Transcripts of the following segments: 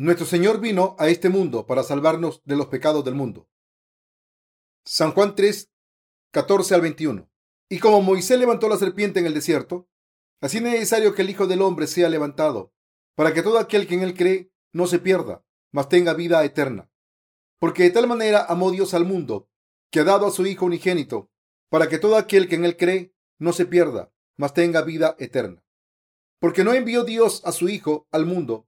Nuestro Señor vino a este mundo para salvarnos de los pecados del mundo. San Juan 3, 14 al 21. Y como Moisés levantó la serpiente en el desierto, así es necesario que el Hijo del Hombre sea levantado, para que todo aquel que en él cree no se pierda, mas tenga vida eterna. Porque de tal manera amó Dios al mundo, que ha dado a su Hijo unigénito, para que todo aquel que en él cree no se pierda, mas tenga vida eterna. Porque no envió Dios a su Hijo al mundo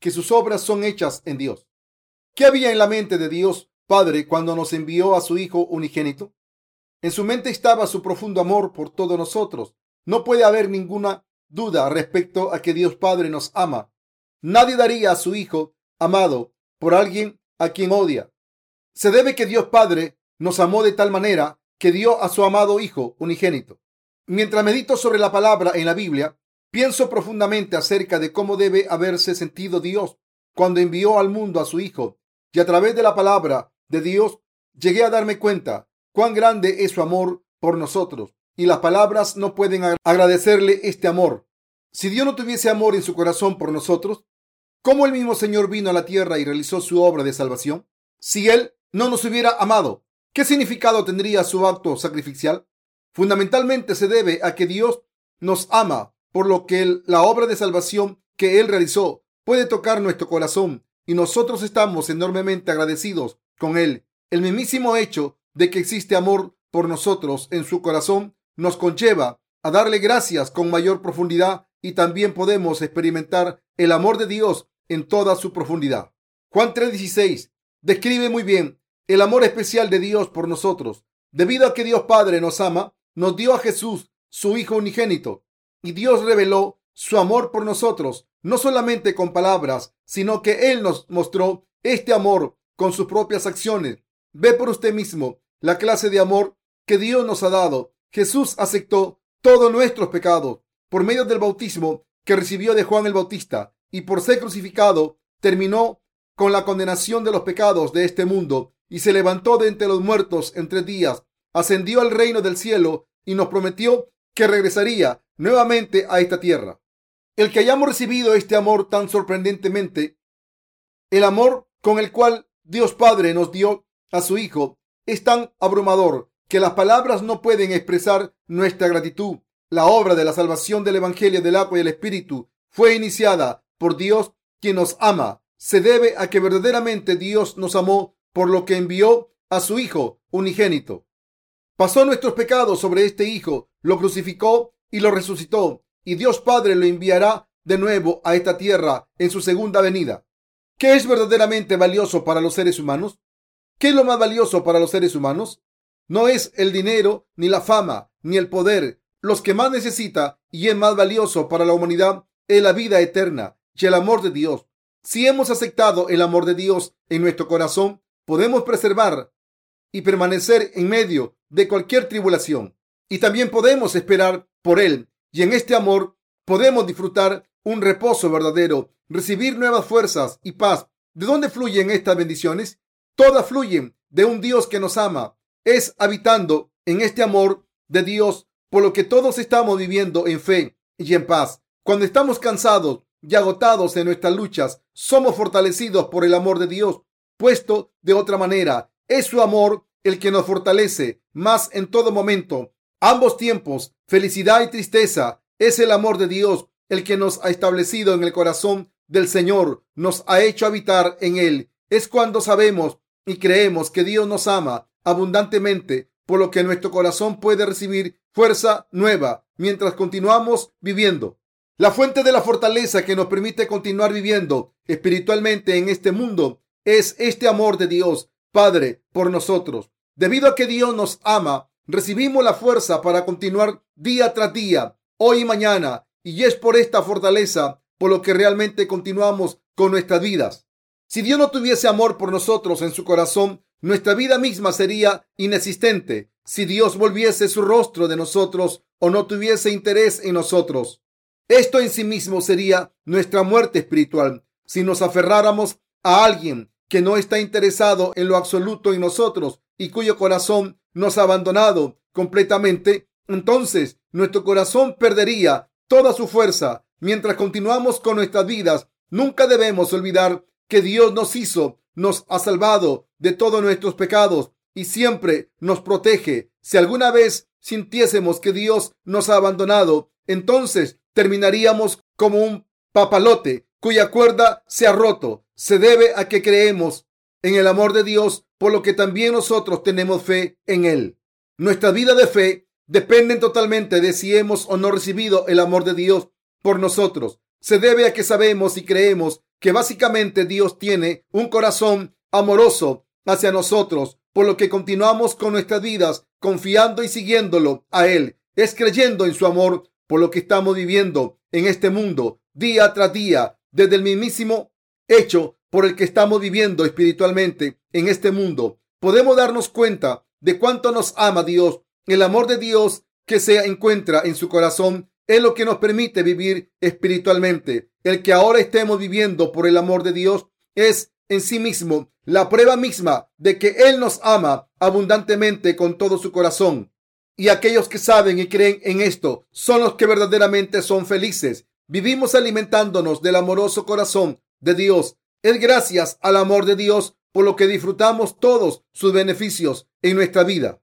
que sus obras son hechas en Dios. ¿Qué había en la mente de Dios Padre cuando nos envió a su Hijo unigénito? En su mente estaba su profundo amor por todos nosotros. No puede haber ninguna duda respecto a que Dios Padre nos ama. Nadie daría a su Hijo amado por alguien a quien odia. Se debe que Dios Padre nos amó de tal manera que dio a su amado Hijo unigénito. Mientras medito sobre la palabra en la Biblia, Pienso profundamente acerca de cómo debe haberse sentido Dios cuando envió al mundo a su Hijo y a través de la palabra de Dios llegué a darme cuenta cuán grande es su amor por nosotros y las palabras no pueden agradecerle este amor. Si Dios no tuviese amor en su corazón por nosotros, ¿cómo el mismo Señor vino a la tierra y realizó su obra de salvación? Si Él no nos hubiera amado, ¿qué significado tendría su acto sacrificial? Fundamentalmente se debe a que Dios nos ama por lo que la obra de salvación que Él realizó puede tocar nuestro corazón y nosotros estamos enormemente agradecidos con Él. El mismísimo hecho de que existe amor por nosotros en su corazón nos conlleva a darle gracias con mayor profundidad y también podemos experimentar el amor de Dios en toda su profundidad. Juan 3:16 describe muy bien el amor especial de Dios por nosotros. Debido a que Dios Padre nos ama, nos dio a Jesús, su Hijo unigénito, y Dios reveló su amor por nosotros, no solamente con palabras, sino que Él nos mostró este amor con sus propias acciones. Ve por usted mismo la clase de amor que Dios nos ha dado. Jesús aceptó todos nuestros pecados por medio del bautismo que recibió de Juan el Bautista y por ser crucificado terminó con la condenación de los pecados de este mundo y se levantó de entre los muertos en tres días, ascendió al reino del cielo y nos prometió que regresaría nuevamente a esta tierra. El que hayamos recibido este amor tan sorprendentemente, el amor con el cual Dios Padre nos dio a su Hijo, es tan abrumador que las palabras no pueden expresar nuestra gratitud. La obra de la salvación del Evangelio del agua y el Espíritu fue iniciada por Dios quien nos ama. Se debe a que verdaderamente Dios nos amó por lo que envió a su Hijo unigénito. Pasó nuestros pecados sobre este Hijo, lo crucificó y lo resucitó, y Dios Padre lo enviará de nuevo a esta tierra en su segunda venida. ¿Qué es verdaderamente valioso para los seres humanos? ¿Qué es lo más valioso para los seres humanos? No es el dinero, ni la fama, ni el poder. Los que más necesita y es más valioso para la humanidad es la vida eterna y el amor de Dios. Si hemos aceptado el amor de Dios en nuestro corazón, podemos preservar y permanecer en medio de cualquier tribulación. Y también podemos esperar por Él. Y en este amor podemos disfrutar un reposo verdadero, recibir nuevas fuerzas y paz. ¿De dónde fluyen estas bendiciones? Todas fluyen de un Dios que nos ama. Es habitando en este amor de Dios por lo que todos estamos viviendo en fe y en paz. Cuando estamos cansados y agotados en nuestras luchas, somos fortalecidos por el amor de Dios. Puesto de otra manera, es su amor el que nos fortalece más en todo momento. Ambos tiempos, felicidad y tristeza, es el amor de Dios el que nos ha establecido en el corazón del Señor, nos ha hecho habitar en él. Es cuando sabemos y creemos que Dios nos ama abundantemente, por lo que nuestro corazón puede recibir fuerza nueva mientras continuamos viviendo. La fuente de la fortaleza que nos permite continuar viviendo espiritualmente en este mundo es este amor de Dios Padre por nosotros. Debido a que Dios nos ama, recibimos la fuerza para continuar día tras día, hoy y mañana, y es por esta fortaleza por lo que realmente continuamos con nuestras vidas. Si Dios no tuviese amor por nosotros en su corazón, nuestra vida misma sería inexistente. Si Dios volviese su rostro de nosotros o no tuviese interés en nosotros, esto en sí mismo sería nuestra muerte espiritual. Si nos aferráramos a alguien que no está interesado en lo absoluto en nosotros y cuyo corazón nos ha abandonado completamente, entonces nuestro corazón perdería toda su fuerza. Mientras continuamos con nuestras vidas, nunca debemos olvidar que Dios nos hizo, nos ha salvado de todos nuestros pecados y siempre nos protege. Si alguna vez sintiésemos que Dios nos ha abandonado, entonces terminaríamos como un papalote cuya cuerda se ha roto. Se debe a que creemos en el amor de Dios, por lo que también nosotros tenemos fe en Él. Nuestra vida de fe depende totalmente de si hemos o no recibido el amor de Dios por nosotros. Se debe a que sabemos y creemos que básicamente Dios tiene un corazón amoroso hacia nosotros, por lo que continuamos con nuestras vidas confiando y siguiéndolo a Él. Es creyendo en su amor por lo que estamos viviendo en este mundo día tras día, desde el mismísimo hecho por el que estamos viviendo espiritualmente en este mundo. Podemos darnos cuenta de cuánto nos ama Dios. El amor de Dios que se encuentra en su corazón es lo que nos permite vivir espiritualmente. El que ahora estemos viviendo por el amor de Dios es en sí mismo la prueba misma de que Él nos ama abundantemente con todo su corazón. Y aquellos que saben y creen en esto son los que verdaderamente son felices. Vivimos alimentándonos del amoroso corazón de Dios. Es gracias al amor de Dios por lo que disfrutamos todos sus beneficios en nuestra vida.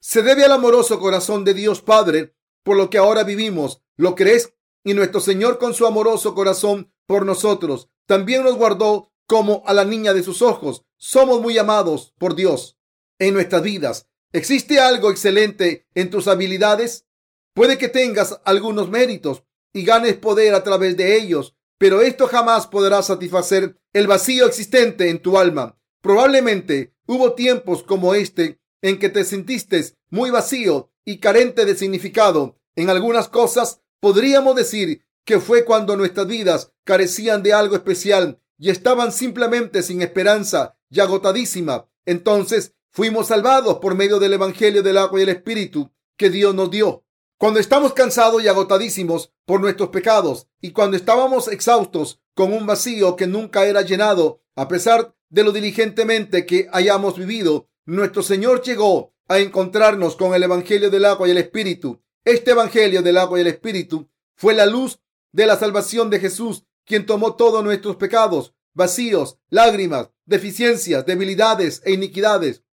Se debe al amoroso corazón de Dios Padre por lo que ahora vivimos. ¿Lo crees? Y nuestro Señor con su amoroso corazón por nosotros también nos guardó como a la niña de sus ojos. Somos muy amados por Dios en nuestras vidas. ¿Existe algo excelente en tus habilidades? Puede que tengas algunos méritos y ganes poder a través de ellos, pero esto jamás podrá satisfacer el vacío existente en tu alma. Probablemente hubo tiempos como este en que te sentiste muy vacío y carente de significado. En algunas cosas podríamos decir que fue cuando nuestras vidas carecían de algo especial y estaban simplemente sin esperanza y agotadísima. Entonces fuimos salvados por medio del Evangelio del agua y el Espíritu que Dios nos dio. Cuando estamos cansados y agotadísimos por nuestros pecados y cuando estábamos exhaustos con un vacío que nunca era llenado, a pesar de lo diligentemente que hayamos vivido, nuestro Señor llegó a encontrarnos con el Evangelio del agua y el Espíritu. Este Evangelio del agua y el Espíritu fue la luz de la salvación de Jesús, quien tomó todos nuestros pecados, vacíos, lágrimas, deficiencias, debilidades e iniquidades.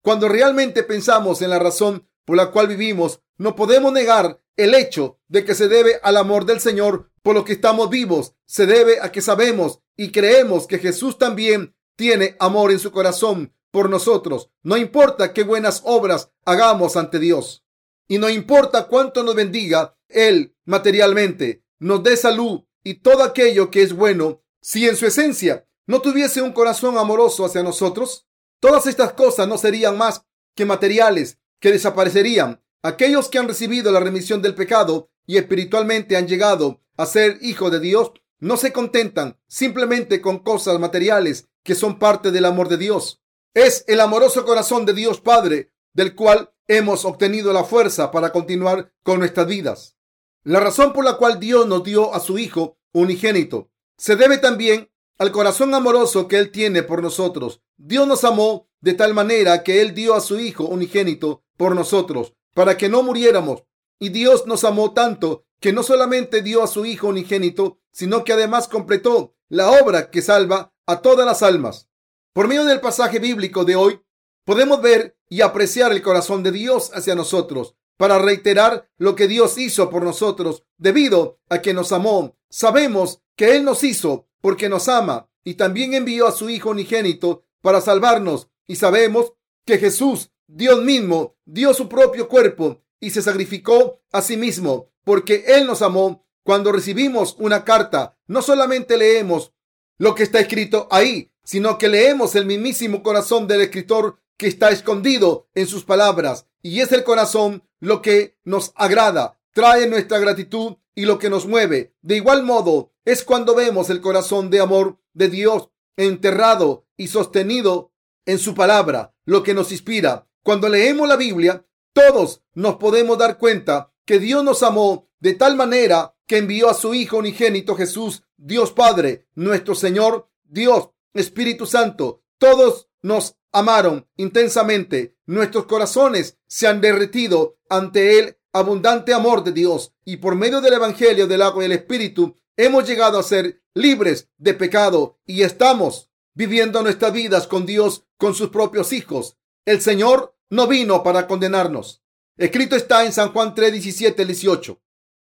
Cuando realmente pensamos en la razón por la cual vivimos, no podemos negar el hecho de que se debe al amor del Señor por lo que estamos vivos. Se debe a que sabemos y creemos que Jesús también tiene amor en su corazón por nosotros. No importa qué buenas obras hagamos ante Dios. Y no importa cuánto nos bendiga Él materialmente, nos dé salud y todo aquello que es bueno. Si en su esencia no tuviese un corazón amoroso hacia nosotros, todas estas cosas no serían más que materiales que desaparecerían. Aquellos que han recibido la remisión del pecado y espiritualmente han llegado a ser hijos de Dios, no se contentan simplemente con cosas materiales que son parte del amor de Dios. Es el amoroso corazón de Dios Padre del cual hemos obtenido la fuerza para continuar con nuestras vidas. La razón por la cual Dios nos dio a su Hijo unigénito se debe también al corazón amoroso que Él tiene por nosotros. Dios nos amó de tal manera que Él dio a su Hijo unigénito por nosotros, para que no muriéramos. Y Dios nos amó tanto que no solamente dio a su Hijo unigénito, sino que además completó la obra que salva a todas las almas. Por medio del pasaje bíblico de hoy, podemos ver y apreciar el corazón de Dios hacia nosotros para reiterar lo que Dios hizo por nosotros debido a que nos amó. Sabemos que Él nos hizo porque nos ama y también envió a su Hijo unigénito para salvarnos. Y sabemos que Jesús Dios mismo dio su propio cuerpo y se sacrificó a sí mismo porque Él nos amó. Cuando recibimos una carta, no solamente leemos lo que está escrito ahí, sino que leemos el mismísimo corazón del escritor que está escondido en sus palabras. Y es el corazón lo que nos agrada, trae nuestra gratitud y lo que nos mueve. De igual modo, es cuando vemos el corazón de amor de Dios enterrado y sostenido en su palabra, lo que nos inspira. Cuando leemos la Biblia, todos nos podemos dar cuenta que Dios nos amó de tal manera que envió a su Hijo unigénito Jesús, Dios Padre, nuestro Señor, Dios, Espíritu Santo. Todos nos amaron intensamente. Nuestros corazones se han derretido ante el abundante amor de Dios y por medio del Evangelio del agua y el Espíritu hemos llegado a ser libres de pecado y estamos viviendo nuestras vidas con Dios, con sus propios hijos. El Señor no vino para condenarnos. Escrito está en San Juan 3, 17, 18.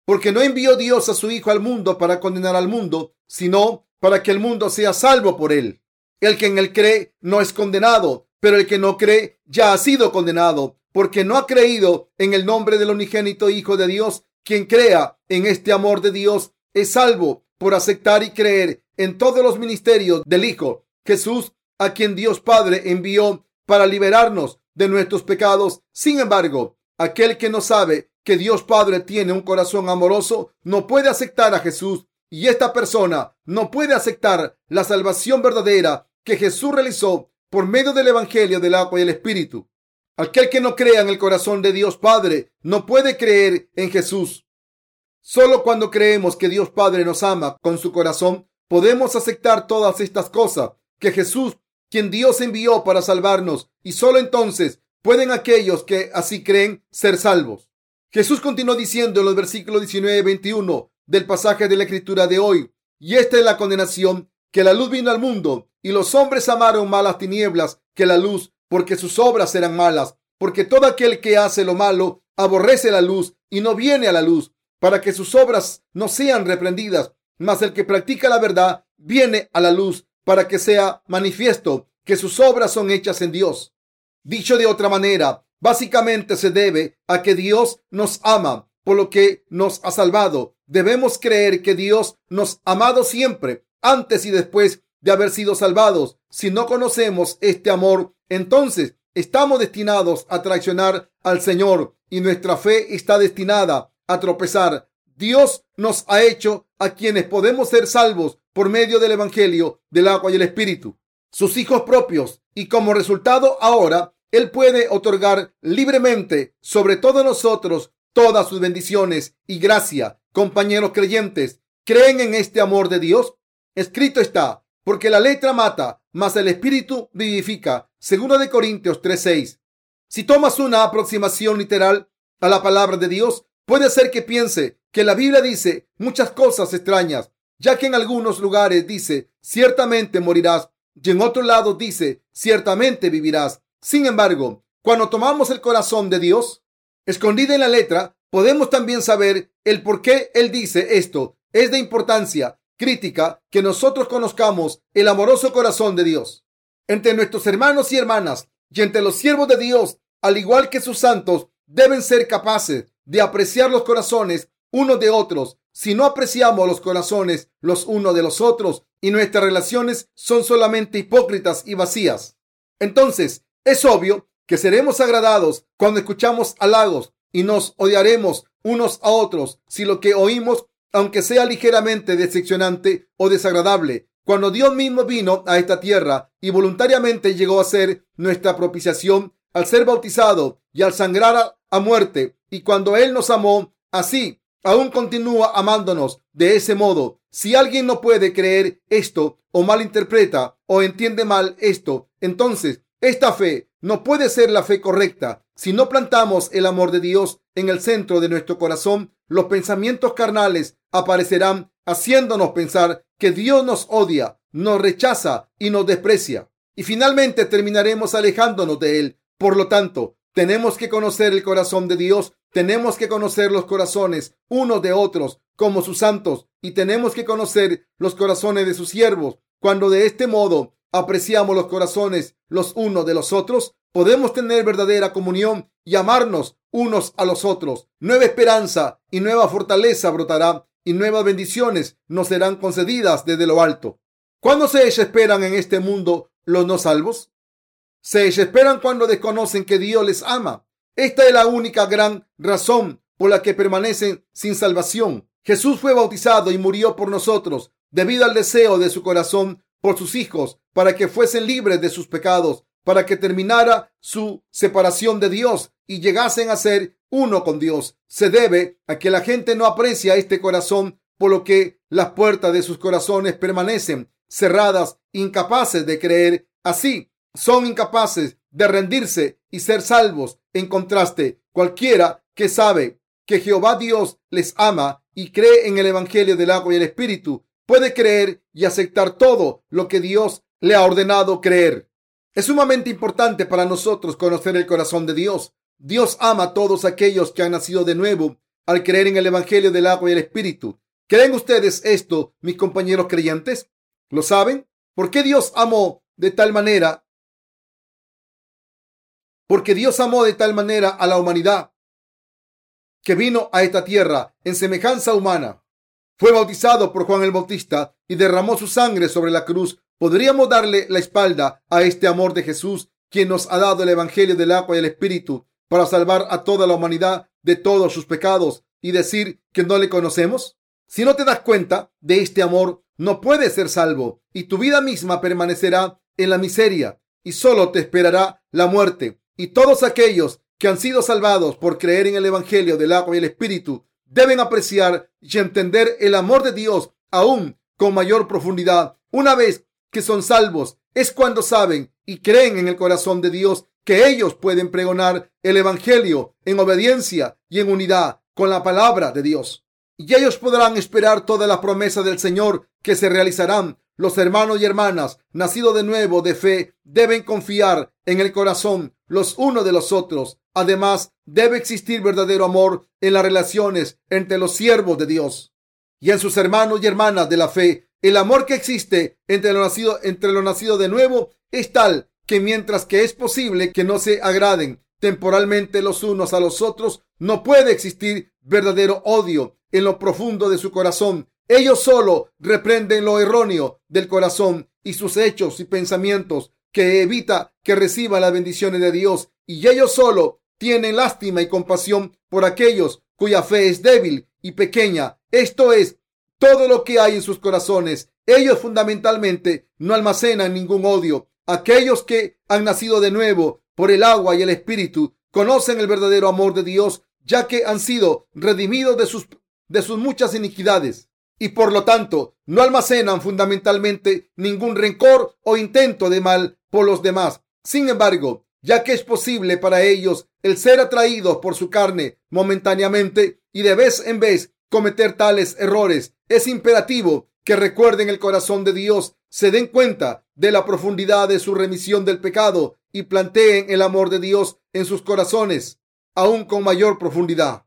Porque no envió Dios a su Hijo al mundo para condenar al mundo, sino para que el mundo sea salvo por él. El que en él cree no es condenado, pero el que no cree ya ha sido condenado, porque no ha creído en el nombre del unigénito Hijo de Dios. Quien crea en este amor de Dios es salvo por aceptar y creer en todos los ministerios del Hijo Jesús, a quien Dios Padre envió para liberarnos de nuestros pecados. Sin embargo, aquel que no sabe que Dios Padre tiene un corazón amoroso no puede aceptar a Jesús y esta persona no puede aceptar la salvación verdadera que Jesús realizó por medio del Evangelio del agua y el Espíritu. Aquel que no crea en el corazón de Dios Padre no puede creer en Jesús. Solo cuando creemos que Dios Padre nos ama con su corazón, podemos aceptar todas estas cosas que Jesús, quien Dios envió para salvarnos, y solo entonces pueden aquellos que así creen ser salvos. Jesús continuó diciendo en los versículos 19 y 21 del pasaje de la escritura de hoy, y esta es la condenación, que la luz vino al mundo, y los hombres amaron más las tinieblas que la luz, porque sus obras eran malas, porque todo aquel que hace lo malo aborrece la luz y no viene a la luz, para que sus obras no sean reprendidas, mas el que practica la verdad viene a la luz para que sea manifiesto que sus obras son hechas en Dios. Dicho de otra manera, básicamente se debe a que Dios nos ama por lo que nos ha salvado. Debemos creer que Dios nos ha amado siempre, antes y después de haber sido salvados. Si no conocemos este amor, entonces estamos destinados a traicionar al Señor y nuestra fe está destinada a tropezar. Dios nos ha hecho a quienes podemos ser salvos por medio del Evangelio del agua y el Espíritu, sus hijos propios, y como resultado ahora Él puede otorgar libremente sobre todos nosotros todas sus bendiciones y gracia. Compañeros creyentes, ¿creen en este amor de Dios? Escrito está, porque la letra mata, mas el Espíritu vivifica. Segundo de Corintios 3:6. Si tomas una aproximación literal a la palabra de Dios, puede ser que piense que la Biblia dice muchas cosas extrañas, ya que en algunos lugares dice, ciertamente morirás, y en otro lado dice, ciertamente vivirás. Sin embargo, cuando tomamos el corazón de Dios, escondida en la letra, podemos también saber el por qué Él dice esto. Es de importancia crítica que nosotros conozcamos el amoroso corazón de Dios. Entre nuestros hermanos y hermanas y entre los siervos de Dios, al igual que sus santos, deben ser capaces de apreciar los corazones unos de otros. Si no apreciamos los corazones los unos de los otros y nuestras relaciones son solamente hipócritas y vacías, entonces es obvio que seremos agradados cuando escuchamos halagos y nos odiaremos unos a otros si lo que oímos, aunque sea ligeramente decepcionante o desagradable, cuando Dios mismo vino a esta tierra y voluntariamente llegó a ser nuestra propiciación al ser bautizado y al sangrar a, muerte, y cuando Él nos amó así aún continúa amándonos de ese modo. Si alguien no puede creer esto o malinterpreta o entiende mal esto, entonces esta fe no puede ser la fe correcta. Si no plantamos el amor de Dios en el centro de nuestro corazón, los pensamientos carnales aparecerán haciéndonos pensar que Dios nos odia, nos rechaza y nos desprecia. Y finalmente terminaremos alejándonos de Él. Por lo tanto, tenemos que conocer el corazón de Dios tenemos que conocer los corazones unos de otros como sus santos y tenemos que conocer los corazones de sus siervos. Cuando de este modo apreciamos los corazones los unos de los otros, podemos tener verdadera comunión y amarnos unos a los otros. Nueva esperanza y nueva fortaleza brotará y nuevas bendiciones nos serán concedidas desde lo alto. ¿Cuándo se esperan en este mundo los no salvos? Se esperan cuando desconocen que Dios les ama esta es la única gran razón por la que permanecen sin salvación. Jesús fue bautizado y murió por nosotros debido al deseo de su corazón por sus hijos para que fuesen libres de sus pecados, para que terminara su separación de Dios y llegasen a ser uno con Dios. Se debe a que la gente no aprecia este corazón, por lo que las puertas de sus corazones permanecen cerradas, incapaces de creer. Así, son incapaces de rendirse y ser salvos. En contraste, cualquiera que sabe que Jehová Dios les ama y cree en el Evangelio del agua y el Espíritu, puede creer y aceptar todo lo que Dios le ha ordenado creer. Es sumamente importante para nosotros conocer el corazón de Dios. Dios ama a todos aquellos que han nacido de nuevo al creer en el Evangelio del agua y el Espíritu. ¿Creen ustedes esto, mis compañeros creyentes? ¿Lo saben? ¿Por qué Dios amó de tal manera? Porque Dios amó de tal manera a la humanidad que vino a esta tierra en semejanza humana. Fue bautizado por Juan el Bautista y derramó su sangre sobre la cruz. Podríamos darle la espalda a este amor de Jesús, quien nos ha dado el Evangelio del agua y el Espíritu para salvar a toda la humanidad de todos sus pecados y decir que no le conocemos? Si no te das cuenta de este amor, no puedes ser salvo y tu vida misma permanecerá en la miseria y solo te esperará la muerte. Y todos aquellos que han sido salvados por creer en el Evangelio del agua y el Espíritu deben apreciar y entender el amor de Dios aún con mayor profundidad. Una vez que son salvos, es cuando saben y creen en el corazón de Dios que ellos pueden pregonar el Evangelio en obediencia y en unidad con la palabra de Dios. Y ellos podrán esperar toda la promesa del Señor que se realizarán. Los hermanos y hermanas nacidos de nuevo de fe deben confiar en el corazón los unos de los otros Además, debe existir verdadero amor en las relaciones entre los siervos de Dios y en sus hermanos y hermanas de la fe. El amor que existe entre los nacidos entre los nacidos de nuevo es tal que mientras que es posible que no se agraden temporalmente los unos a los otros, no puede existir verdadero odio en lo profundo de su corazón. Ellos solo reprenden lo erróneo del corazón y sus hechos y pensamientos que evita que reciba las bendiciones de Dios y ellos solo tienen lástima y compasión por aquellos cuya fe es débil y pequeña. Esto es todo lo que hay en sus corazones. Ellos fundamentalmente no almacenan ningún odio. Aquellos que han nacido de nuevo por el agua y el espíritu conocen el verdadero amor de Dios, ya que han sido redimidos de sus, de sus muchas iniquidades y por lo tanto no almacenan fundamentalmente ningún rencor o intento de mal por los demás. Sin embargo, ya que es posible para ellos el ser atraídos por su carne momentáneamente y de vez en vez cometer tales errores, es imperativo que recuerden el corazón de Dios, se den cuenta de la profundidad de su remisión del pecado y planteen el amor de Dios en sus corazones, aún con mayor profundidad.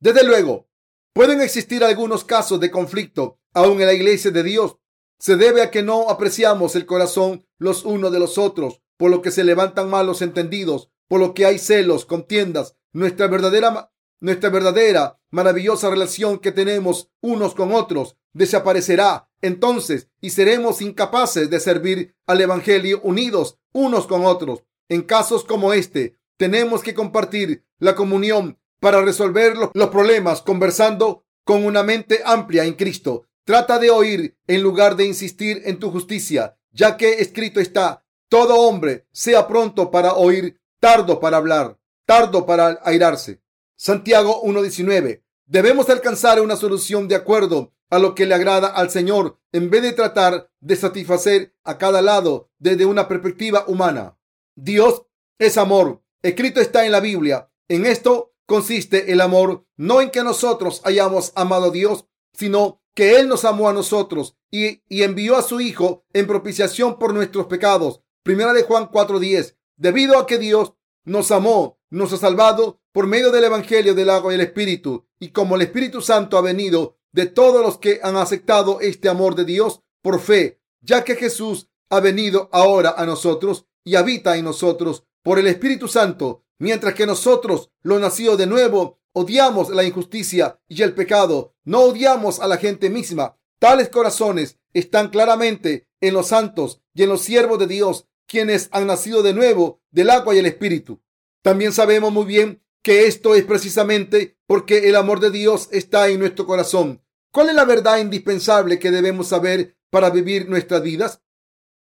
Desde luego, pueden existir algunos casos de conflicto aún en la iglesia de Dios. Se debe a que no apreciamos el corazón los unos de los otros por lo que se levantan malos entendidos, por lo que hay celos, contiendas. Nuestra verdadera, nuestra verdadera, maravillosa relación que tenemos unos con otros desaparecerá entonces y seremos incapaces de servir al Evangelio unidos unos con otros. En casos como este, tenemos que compartir la comunión para resolver los problemas conversando con una mente amplia en Cristo. Trata de oír en lugar de insistir en tu justicia, ya que escrito está, todo hombre sea pronto para oír, tardo para hablar, tardo para airarse. Santiago 1.19. Debemos alcanzar una solución de acuerdo a lo que le agrada al Señor en vez de tratar de satisfacer a cada lado desde una perspectiva humana. Dios es amor. Escrito está en la Biblia. En esto consiste el amor, no en que nosotros hayamos amado a Dios, sino que Él nos amó a nosotros y, envió a su Hijo en propiciación por nuestros pecados. Primera de Juan 4:10. Debido a que Dios nos amó, nos ha salvado por medio del Evangelio del agua y el Espíritu. Y como el Espíritu Santo ha venido de todos los que han aceptado este amor de Dios por fe, ya que Jesús ha venido ahora a nosotros y habita en nosotros por el Espíritu Santo, mientras que nosotros, los nacidos de nuevo, odiamos la injusticia y el pecado, no odiamos a la gente misma. Tales corazones están claramente en los santos y en los siervos de Dios quienes han nacido de nuevo del agua y el espíritu. También sabemos muy bien que esto es precisamente porque el amor de Dios está en nuestro corazón. ¿Cuál es la verdad indispensable que debemos saber para vivir nuestras vidas?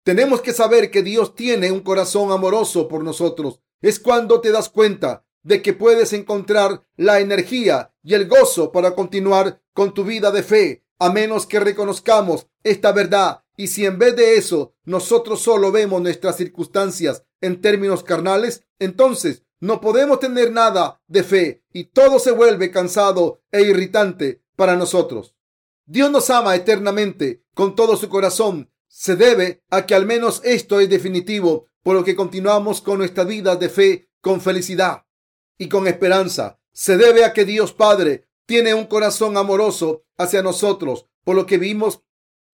Tenemos que saber que Dios tiene un corazón amoroso por nosotros. Es cuando te das cuenta de que puedes encontrar la energía y el gozo para continuar con tu vida de fe, a menos que reconozcamos esta verdad. Y si en vez de eso nosotros solo vemos nuestras circunstancias en términos carnales, entonces no podemos tener nada de fe y todo se vuelve cansado e irritante para nosotros. Dios nos ama eternamente con todo su corazón. Se debe a que al menos esto es definitivo, por lo que continuamos con nuestra vida de fe con felicidad y con esperanza. Se debe a que Dios Padre tiene un corazón amoroso hacia nosotros, por lo que vimos,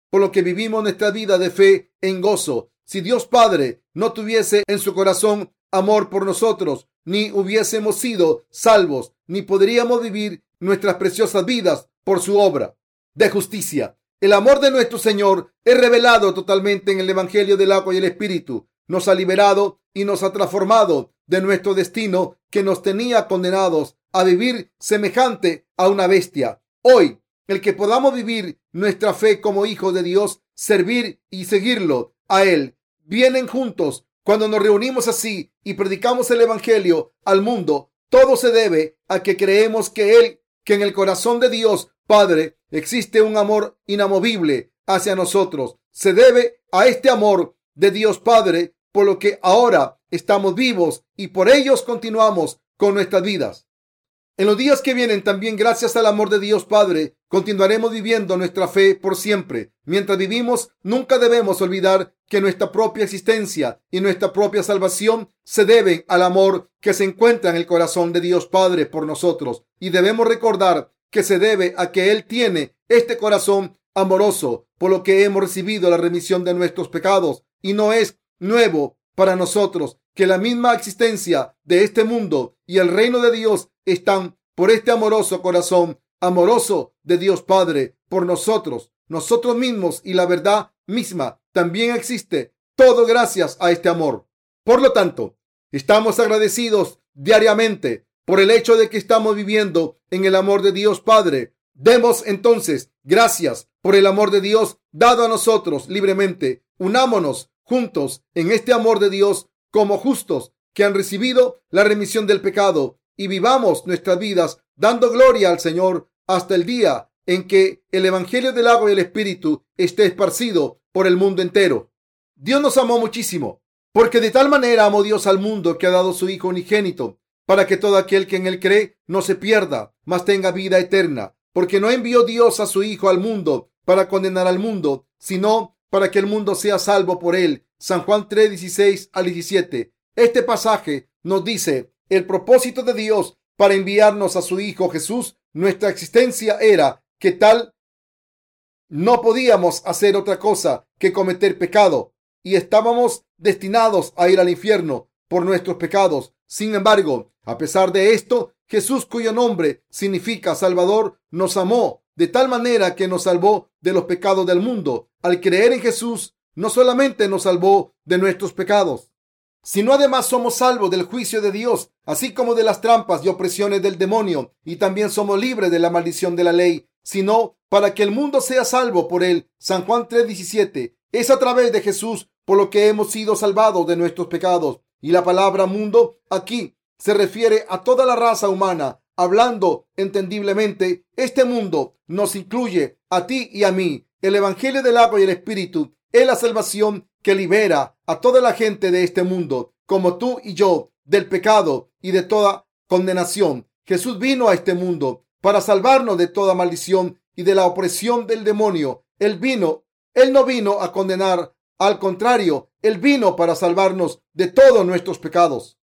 por lo que vivimos nuestra vida de fe en gozo. Si Dios Padre no tuviese en su corazón amor por nosotros, ni hubiésemos sido salvos, ni podríamos vivir nuestras preciosas vidas por su obra de justicia. El amor de nuestro Señor es revelado totalmente en el Evangelio del agua y el Espíritu. Nos ha liberado y nos ha transformado de nuestro destino que nos tenía condenados a vivir semejante a una bestia. Hoy, el que podamos vivir nuestra fe como hijos de Dios, servir y seguirlo a Él, vienen juntos. Cuando nos reunimos así y predicamos el Evangelio al mundo, todo se debe a que creemos que Él, que en el corazón de Dios Padre existe un amor inamovible hacia nosotros. Se debe a este amor de Dios Padre por lo que ahora estamos vivos y por ellos continuamos con nuestras vidas. En los días que vienen también, gracias al amor de Dios Padre, continuaremos viviendo nuestra fe por siempre. Mientras vivimos, nunca debemos olvidar que nuestra propia existencia y nuestra propia salvación se deben al amor que se encuentra en el corazón de Dios Padre por nosotros. Y debemos recordar que se debe a que Él tiene este corazón amoroso, por lo que hemos recibido la remisión de nuestros pecados. Y no es nuevo para nosotros que la misma existencia de este mundo y el reino de Dios están por este amoroso corazón, amoroso de Dios Padre, por nosotros, nosotros mismos y la verdad misma también existe, todo gracias a este amor. Por lo tanto, estamos agradecidos diariamente por el hecho de que estamos viviendo en el amor de Dios Padre. Demos entonces gracias por el amor de Dios dado a nosotros libremente. Unámonos juntos en este amor de Dios como justos que han recibido la remisión del pecado y vivamos nuestras vidas dando gloria al Señor hasta el día en que el Evangelio del agua y el Espíritu esté esparcido por el mundo entero. Dios nos amó muchísimo, porque de tal manera amó Dios al mundo que ha dado su Hijo unigénito, para que todo aquel que en él cree no se pierda, mas tenga vida eterna, porque no envió Dios a su Hijo al mundo para condenar al mundo, sino para que el mundo sea salvo por él. San Juan 3, 16 al 17. Este pasaje nos dice el propósito de Dios para enviarnos a su Hijo Jesús. Nuestra existencia era que tal no podíamos hacer otra cosa que cometer pecado y estábamos destinados a ir al infierno por nuestros pecados. Sin embargo, a pesar de esto, Jesús, cuyo nombre significa Salvador, nos amó de tal manera que nos salvó de los pecados del mundo. Al creer en Jesús, no solamente nos salvó de nuestros pecados, sino además somos salvos del juicio de Dios, así como de las trampas y opresiones del demonio, y también somos libres de la maldición de la ley, sino para que el mundo sea salvo por él. San Juan 3:17. Es a través de Jesús por lo que hemos sido salvados de nuestros pecados. Y la palabra mundo aquí se refiere a toda la raza humana, Hablando entendiblemente, este mundo nos incluye a ti y a mí. El Evangelio del agua y el Espíritu es la salvación que libera a toda la gente de este mundo, como tú y yo, del pecado y de toda condenación. Jesús vino a este mundo para salvarnos de toda maldición y de la opresión del demonio. Él vino, Él no vino a condenar, al contrario, Él vino para salvarnos de todos nuestros pecados.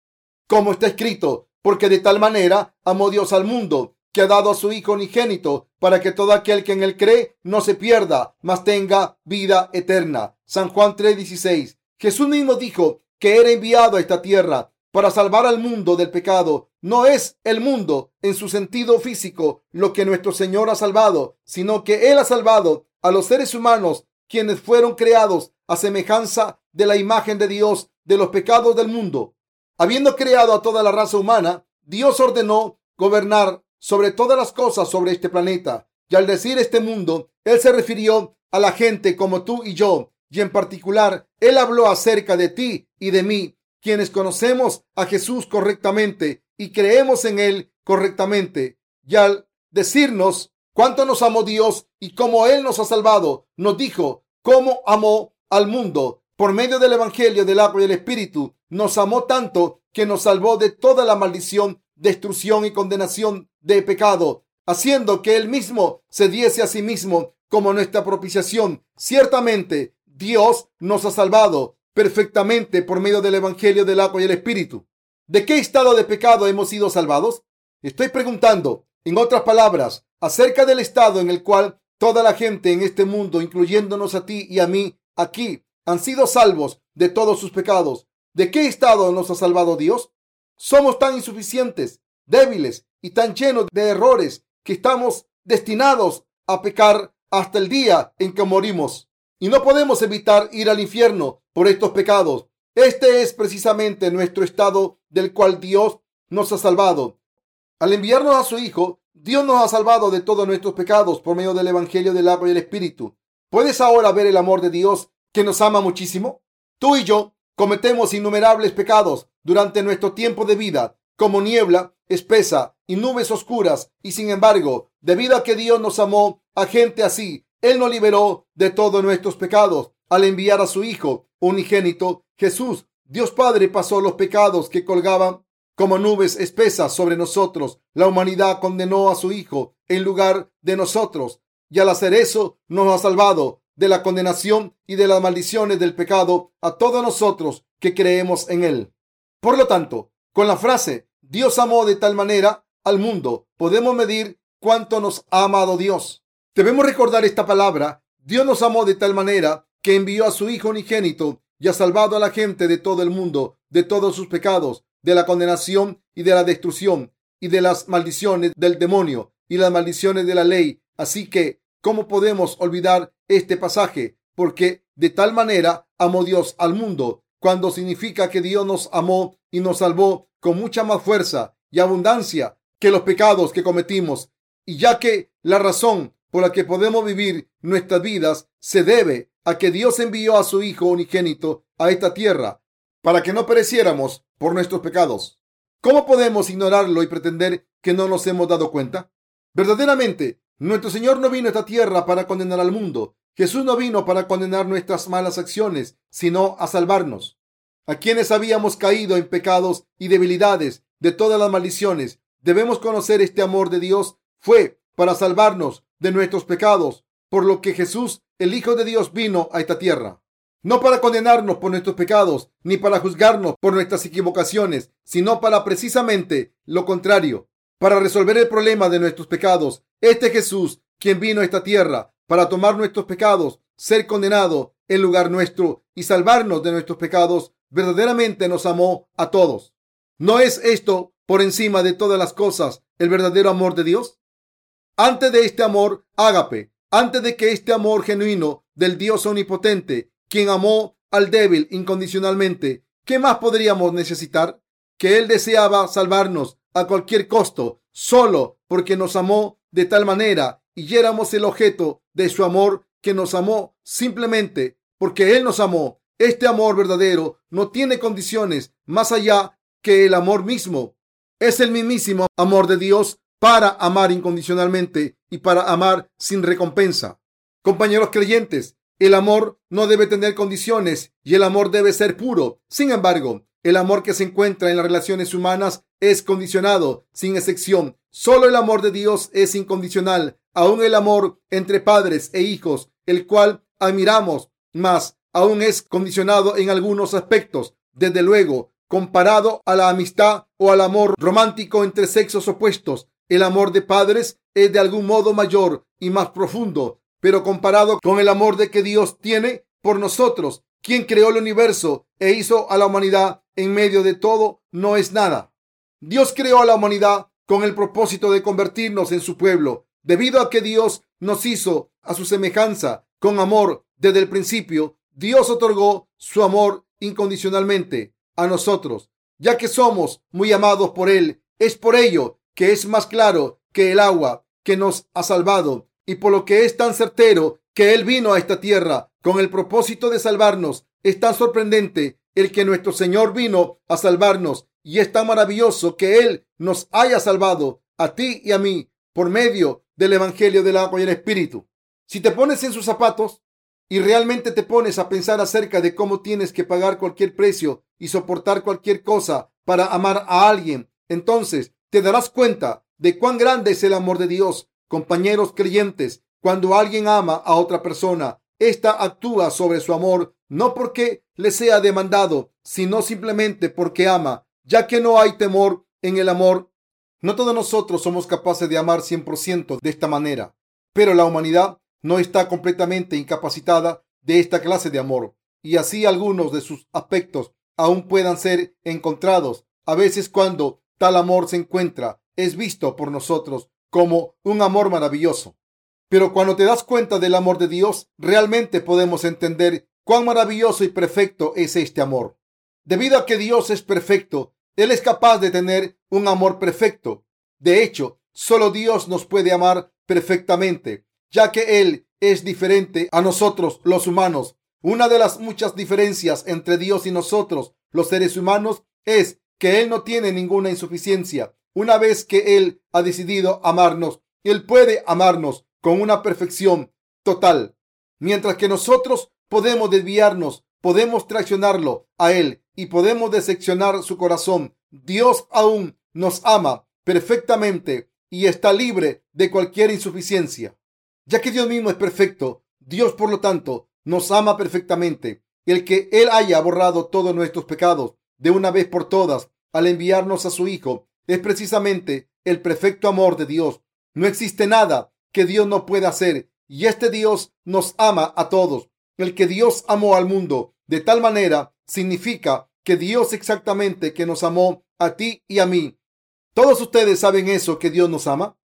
Como está escrito, porque de tal manera amó Dios al mundo, que ha dado a su Hijo unigénito, para que todo aquel que en él cree no se pierda, mas tenga vida eterna. San Juan 3:16. Jesús mismo dijo que era enviado a esta tierra para salvar al mundo del pecado. No es el mundo en su sentido físico lo que nuestro Señor ha salvado, sino que Él ha salvado a los seres humanos quienes fueron creados a semejanza de la imagen de Dios de los pecados del mundo. Habiendo creado a toda la raza humana, Dios ordenó gobernar sobre todas las cosas sobre este planeta. Y al decir este mundo, Él se refirió a la gente como tú y yo, y en particular, Él habló acerca de ti y de mí, quienes conocemos a Jesús correctamente y creemos en Él correctamente. Y al decirnos cuánto nos amó Dios y cómo Él nos ha salvado, nos dijo cómo amó al mundo por medio del Evangelio del agua y del Espíritu. Nos amó tanto que nos salvó de toda la maldición, destrucción y condenación de pecado, haciendo que Él mismo se diese a sí mismo como nuestra propiciación. Ciertamente, Dios nos ha salvado perfectamente por medio del Evangelio del agua y el Espíritu. ¿De qué estado de pecado hemos sido salvados? Estoy preguntando, en otras palabras, acerca del estado en el cual toda la gente en este mundo, incluyéndonos a ti y a mí, aquí, han sido salvos de todos sus pecados. ¿De qué estado nos ha salvado Dios? Somos tan insuficientes, débiles y tan llenos de errores que estamos destinados a pecar hasta el día en que morimos. Y no podemos evitar ir al infierno por estos pecados. Este es precisamente nuestro estado del cual Dios nos ha salvado. Al enviarnos a su Hijo, Dios nos ha salvado de todos nuestros pecados por medio del Evangelio del agua y el Espíritu. ¿Puedes ahora ver el amor de Dios que nos ama muchísimo? Tú y yo cometemos innumerables pecados durante nuestro tiempo de vida, como niebla espesa y nubes oscuras, y sin embargo, debido a que Dios nos amó a gente así, Él nos liberó de todos nuestros pecados al enviar a su Hijo unigénito, Jesús. Dios Padre pasó los pecados que colgaban como nubes espesas sobre nosotros. La humanidad condenó a su Hijo en lugar de nosotros, y al hacer eso nos ha salvado de la condenación y de las maldiciones del pecado a todos nosotros que creemos en Él. Por lo tanto, con la frase Dios amó de tal manera al mundo, podemos medir cuánto nos ha amado Dios. Debemos recordar esta palabra. Dios nos amó de tal manera que envió a su Hijo unigénito y ha salvado a la gente de todo el mundo, de todos sus pecados, de la condenación y de la destrucción, y de las maldiciones del demonio y las maldiciones de la ley. Así que, ¿cómo podemos olvidar este pasaje? Porque de tal manera amó Dios al mundo, cuando significa que Dios nos amó y nos salvó con mucha más fuerza y abundancia que los pecados que cometimos. Y ya que la razón por la que podemos vivir nuestras vidas se debe a que Dios envió a su Hijo unigénito a esta tierra para que no pereciéramos por nuestros pecados. ¿Cómo podemos ignorarlo y pretender que no nos hemos dado cuenta? Verdaderamente, nuestro Señor no vino a esta tierra para condenar al mundo. Jesús no vino para condenar nuestras malas acciones, sino a salvarnos. A quienes habíamos caído en pecados y debilidades de todas las maldiciones, debemos conocer este amor de Dios fue para salvarnos de nuestros pecados, por lo que Jesús, el Hijo de Dios, vino a esta tierra. No para condenarnos por nuestros pecados, ni para juzgarnos por nuestras equivocaciones, sino para precisamente lo contrario, para resolver el problema de nuestros pecados. Este Jesús, quien vino a esta tierra para tomar nuestros pecados, ser condenado en lugar nuestro y salvarnos de nuestros pecados, verdaderamente nos amó a todos. ¿No es esto por encima de todas las cosas el verdadero amor de Dios? Antes de este amor ágape, antes de que este amor genuino del Dios omnipotente, quien amó al débil incondicionalmente, ¿qué más podríamos necesitar? Que Él deseaba salvarnos a cualquier costo, solo porque nos amó de tal manera y éramos el objeto de su amor que nos amó simplemente porque Él nos amó. Este amor verdadero no tiene condiciones más allá que el amor mismo. Es el mismísimo amor de Dios para amar incondicionalmente y para amar sin recompensa. Compañeros creyentes, el amor no debe tener condiciones y el amor debe ser puro. Sin embargo, el amor que se encuentra en las relaciones humanas es condicionado, sin excepción. Solo el amor de Dios es incondicional. Aún el amor entre padres e hijos, el cual admiramos más, aún es condicionado en algunos aspectos. Desde luego, comparado a la amistad o al amor romántico entre sexos opuestos, el amor de padres es de algún modo mayor y más profundo, pero comparado con el amor de que Dios tiene por nosotros, quien creó el universo e hizo a la humanidad en medio de todo, no es nada. Dios creó a la humanidad con el propósito de convertirnos en su pueblo. Debido a que Dios nos hizo a su semejanza con amor desde el principio, Dios otorgó su amor incondicionalmente a nosotros, ya que somos muy amados por Él. Es por ello que es más claro que el agua que nos ha salvado y por lo que es tan certero que Él vino a esta tierra con el propósito de salvarnos. Es tan sorprendente el que nuestro Señor vino a salvarnos y es tan maravilloso que Él nos haya salvado a ti y a mí por medio del Evangelio del agua y el Espíritu. Si te pones en sus zapatos y realmente te pones a pensar acerca de cómo tienes que pagar cualquier precio y soportar cualquier cosa para amar a alguien, entonces te darás cuenta de cuán grande es el amor de Dios. Compañeros creyentes, cuando alguien ama a otra persona, ésta actúa sobre su amor no porque le sea demandado, sino simplemente porque ama, ya que no hay temor en el amor. No todos nosotros somos capaces de amar 100% de esta manera, pero la humanidad no está completamente incapacitada de esta clase de amor, y así algunos de sus aspectos aún puedan ser encontrados. A veces cuando tal amor se encuentra, es visto por nosotros como un amor maravilloso. Pero cuando te das cuenta del amor de Dios, realmente podemos entender cuán maravilloso y perfecto es este amor. Debido a que Dios es perfecto, Él es capaz de tener un amor perfecto. De hecho, solo Dios nos puede amar perfectamente, ya que Él es diferente a nosotros los humanos. Una de las muchas diferencias entre Dios y nosotros, los seres humanos, es que Él no tiene ninguna insuficiencia. Una vez que Él ha decidido amarnos, Él puede amarnos con una perfección total. Mientras que nosotros podemos desviarnos, podemos traicionarlo a Él y podemos decepcionar su corazón. Dios aún nos ama perfectamente y está libre de cualquier insuficiencia. Ya que Dios mismo es perfecto, Dios por lo tanto nos ama perfectamente. El que Él haya borrado todos nuestros pecados de una vez por todas al enviarnos a su Hijo es precisamente el perfecto amor de Dios. No existe nada que Dios no pueda hacer y este Dios nos ama a todos. El que Dios amó al mundo de tal manera significa que Dios exactamente que nos amó a ti y a mí. ¿Todos ustedes saben eso que Dios nos ama?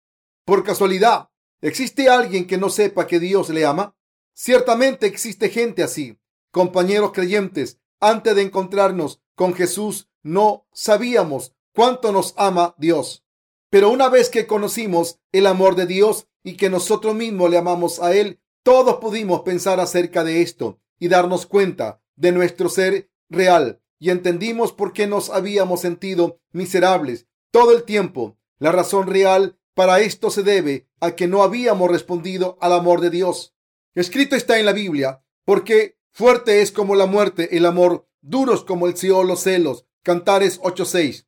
Por casualidad, ¿existe alguien que no sepa que Dios le ama? Ciertamente existe gente así. Compañeros creyentes, antes de encontrarnos con Jesús, no sabíamos cuánto nos ama Dios. Pero una vez que conocimos el amor de Dios y que nosotros mismos le amamos a Él, todos pudimos pensar acerca de esto y darnos cuenta de nuestro ser real y entendimos por qué nos habíamos sentido miserables todo el tiempo. La razón real para esto se debe a que no habíamos respondido al amor de Dios. Escrito está en la Biblia, porque fuerte es como la muerte el amor, duros como el cielo los celos. Cantares 8:6.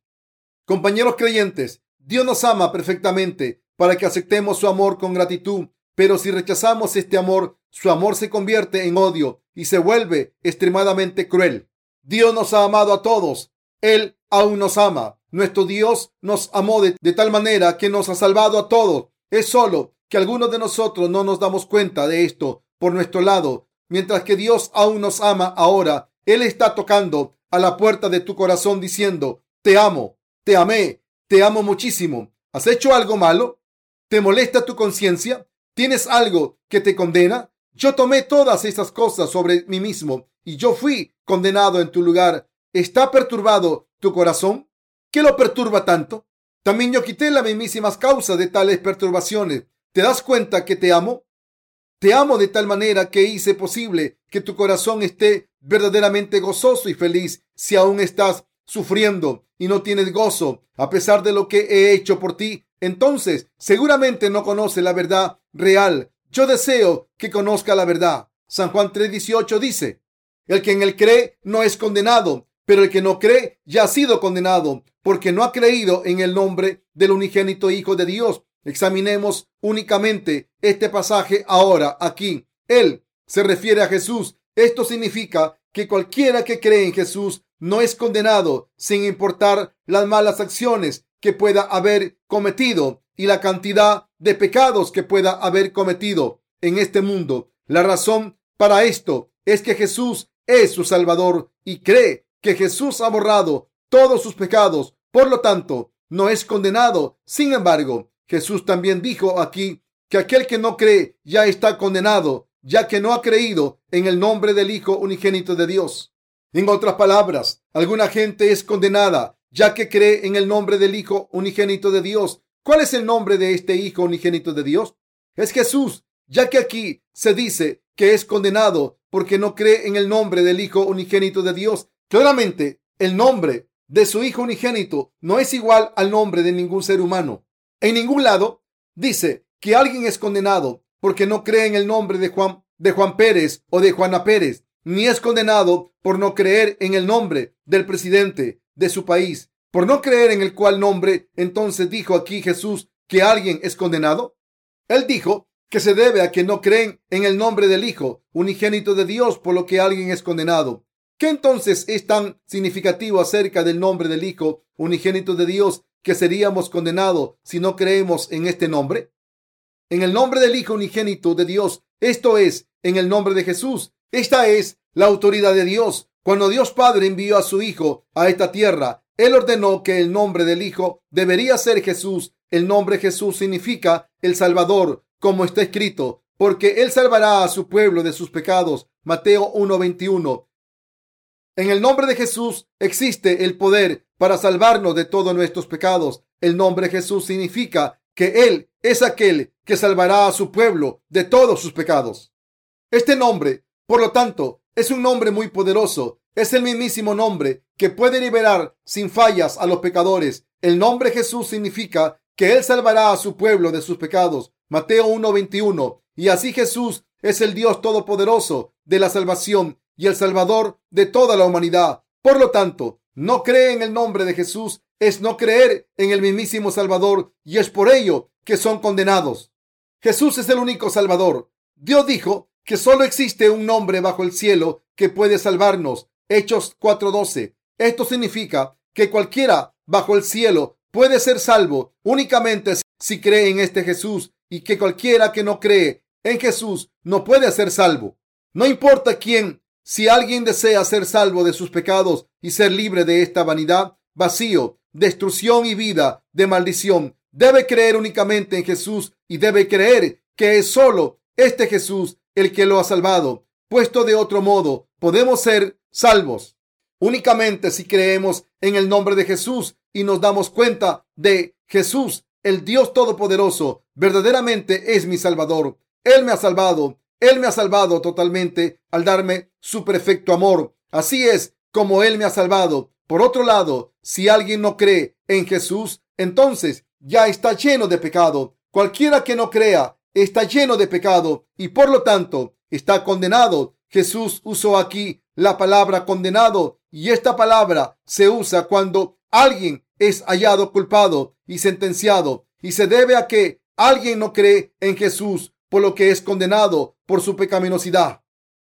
Compañeros creyentes, Dios nos ama perfectamente para que aceptemos su amor con gratitud, pero si rechazamos este amor, su amor se convierte en odio y se vuelve extremadamente cruel. Dios nos ha amado a todos. Él aún nos ama. Nuestro Dios nos amó de, de, tal manera que nos ha salvado a todos. Es solo que algunos de nosotros no nos damos cuenta de esto por nuestro lado. Mientras que Dios aún nos ama ahora, Él está tocando a la puerta de tu corazón diciendo, te amo, te amé, te amo muchísimo. ¿Has hecho algo malo? ¿Te molesta tu conciencia? ¿Tienes algo que te condena? Yo tomé todas estas cosas sobre mí mismo y yo fui condenado en tu lugar. ¿Está perturbado tu corazón? ¿Qué lo perturba tanto? También yo quité las mismísimas causas de tales perturbaciones. ¿Te das cuenta que te amo? Te amo de tal manera que hice posible que tu corazón esté verdaderamente gozoso y feliz si aún estás sufriendo y no tienes gozo a pesar de lo que he hecho por ti. Entonces seguramente no conoce la verdad real. Yo deseo que conozca la verdad. San Juan 3:18 dice, el que en él cree no es condenado, pero el que no cree ya ha sido condenado porque no ha creído en el nombre del unigénito Hijo de Dios. Examinemos únicamente este pasaje ahora aquí. Él se refiere a Jesús. Esto significa que cualquiera que cree en Jesús no es condenado sin importar las malas acciones que pueda haber cometido y la cantidad de pecados que pueda haber cometido en este mundo. La razón para esto es que Jesús es su Salvador y cree que Jesús ha borrado todos sus pecados. Por lo tanto, no es condenado. Sin embargo, Jesús también dijo aquí que aquel que no cree ya está condenado, ya que no ha creído en el nombre del Hijo unigénito de Dios. En otras palabras, alguna gente es condenada ya que cree en el nombre del Hijo unigénito de Dios. ¿Cuál es el nombre de este Hijo unigénito de Dios? Es Jesús. ya que aquí se dice que es condenado porque no cree en el nombre del Hijo unigénito de Dios. Claramente, el nombre de su Hijo unigénito no es igual al nombre de ningún ser humano. En ningún lado dice que alguien es condenado porque no cree en el nombre de Juan, de Juan Pérez o de Juana Pérez, ni es condenado por no creer en el nombre del presidente de su país. Por no creer en el cual nombre, entonces dijo aquí Jesús que alguien es condenado. Él dijo que se debe a que no creen en el nombre del Hijo unigénito de Dios, por lo que alguien es condenado. ¿Qué entonces es tan significativo acerca del nombre del Hijo unigénito de Dios que seríamos condenados si no creemos en este nombre? En el nombre del Hijo unigénito de Dios, esto es, en el nombre de Jesús. Esta es la autoridad de Dios. Cuando Dios Padre envió a su Hijo a esta tierra, Él ordenó que el nombre del Hijo debería ser Jesús. El nombre Jesús significa el Salvador, como está escrito, porque Él salvará a su pueblo de sus pecados. Mateo 1:21. En el nombre de Jesús existe el poder para salvarnos de todos nuestros pecados. El nombre Jesús significa que Él es aquel que salvará a su pueblo de todos sus pecados. Este nombre, por lo tanto, es un nombre muy poderoso. Es el mismísimo nombre que puede liberar sin fallas a los pecadores. El nombre Jesús significa que Él salvará a su pueblo de sus pecados. Mateo 1:21. Y así Jesús es el Dios todopoderoso de la salvación y el Salvador de toda la humanidad. Por lo tanto, no cree en el nombre de Jesús es no creer en el mismísimo Salvador y es por ello que son condenados. Jesús es el único Salvador. Dios dijo que solo existe un nombre bajo el cielo que puede salvarnos. Hechos 4:12. Esto significa que cualquiera bajo el cielo puede ser salvo únicamente si cree en este Jesús y que cualquiera que no cree en Jesús no puede ser salvo. No importa quién, si alguien desea ser salvo de sus pecados y ser libre de esta vanidad, vacío, destrucción y vida de maldición, debe creer únicamente en Jesús y debe creer que es solo este Jesús el que lo ha salvado. Puesto de otro modo, podemos ser salvos únicamente si creemos en el nombre de Jesús y nos damos cuenta de Jesús, el Dios Todopoderoso, verdaderamente es mi Salvador. Él me ha salvado, Él me ha salvado totalmente al darme su perfecto amor. Así es como Él me ha salvado. Por otro lado, si alguien no cree en Jesús, entonces ya está lleno de pecado. Cualquiera que no crea está lleno de pecado y por lo tanto está condenado. Jesús usó aquí la palabra condenado y esta palabra se usa cuando alguien es hallado culpado y sentenciado. Y se debe a que alguien no cree en Jesús por lo que es condenado por su pecaminosidad.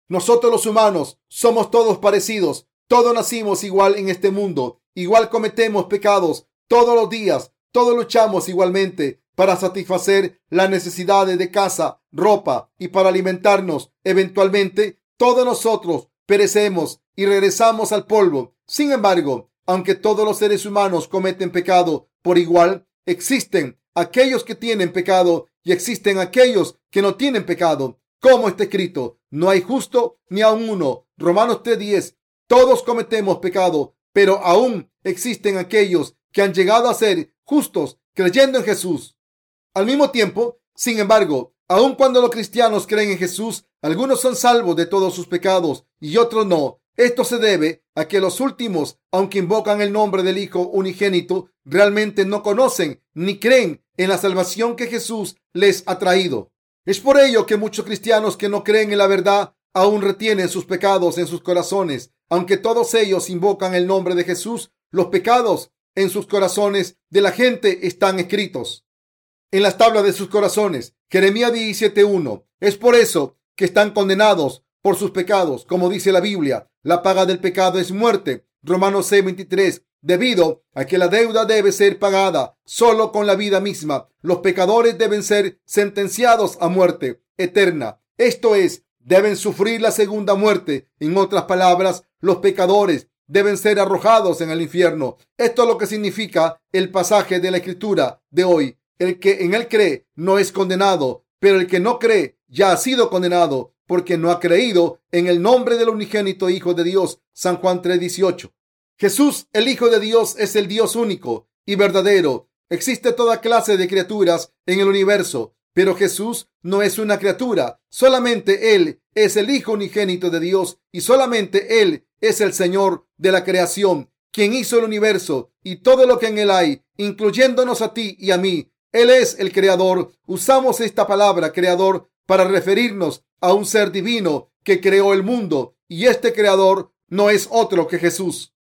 Nosotros los humanos somos todos parecidos, todos nacimos igual en este mundo, igual cometemos pecados. Todos los días, todos luchamos igualmente para satisfacer las necesidades de casa, ropa y para alimentarnos. Eventualmente, todos nosotros perecemos y regresamos al polvo. Sin embargo, aunque todos los seres humanos cometen pecado por igual, existen aquellos que tienen pecado y existen aquellos que no tienen pecado. Como está escrito, no hay justo ni a uno. Romanos 3:10. Todos cometemos pecado, pero aún existen aquellos que han llegado a ser justos creyendo en Jesús. Al mismo tiempo, sin embargo, aun cuando los cristianos creen en Jesús, algunos son salvos de todos sus pecados y otros no. Esto se debe a que los últimos, aunque invocan el nombre del Hijo unigénito, realmente no conocen ni creen en la salvación que Jesús les ha traído. Es por ello que muchos cristianos que no creen en la verdad aún retienen sus pecados en sus corazones. Aunque todos ellos invocan el nombre de Jesús, los pecados en sus corazones de la gente están escritos en las tablas de sus corazones. Jeremías 17.1. Es por eso que están condenados por sus pecados. Como dice la Biblia, la paga del pecado es muerte. Romanos 6.23. Debido a que la deuda debe ser pagada solo con la vida misma, los pecadores deben ser sentenciados a muerte eterna. Esto es, deben sufrir la segunda muerte. En otras palabras, los pecadores deben ser arrojados en el infierno. Esto es lo que significa el pasaje de la escritura de hoy. El que en él cree no es condenado, pero el que no cree ya ha sido condenado porque no ha creído en el nombre del unigénito Hijo de Dios. San Juan 3:18. Jesús, el Hijo de Dios, es el Dios único y verdadero. Existe toda clase de criaturas en el universo, Pero Jesús no es una criatura, solamente Él es el Hijo unigénito de Dios y solamente Él es el Señor de la creación, quien hizo el universo y todo lo que en él hay, incluyéndonos a ti y a mí. Él es el creador. Usamos esta palabra creador para referirnos a un ser divino que creó el mundo y este creador no es otro que Jesús.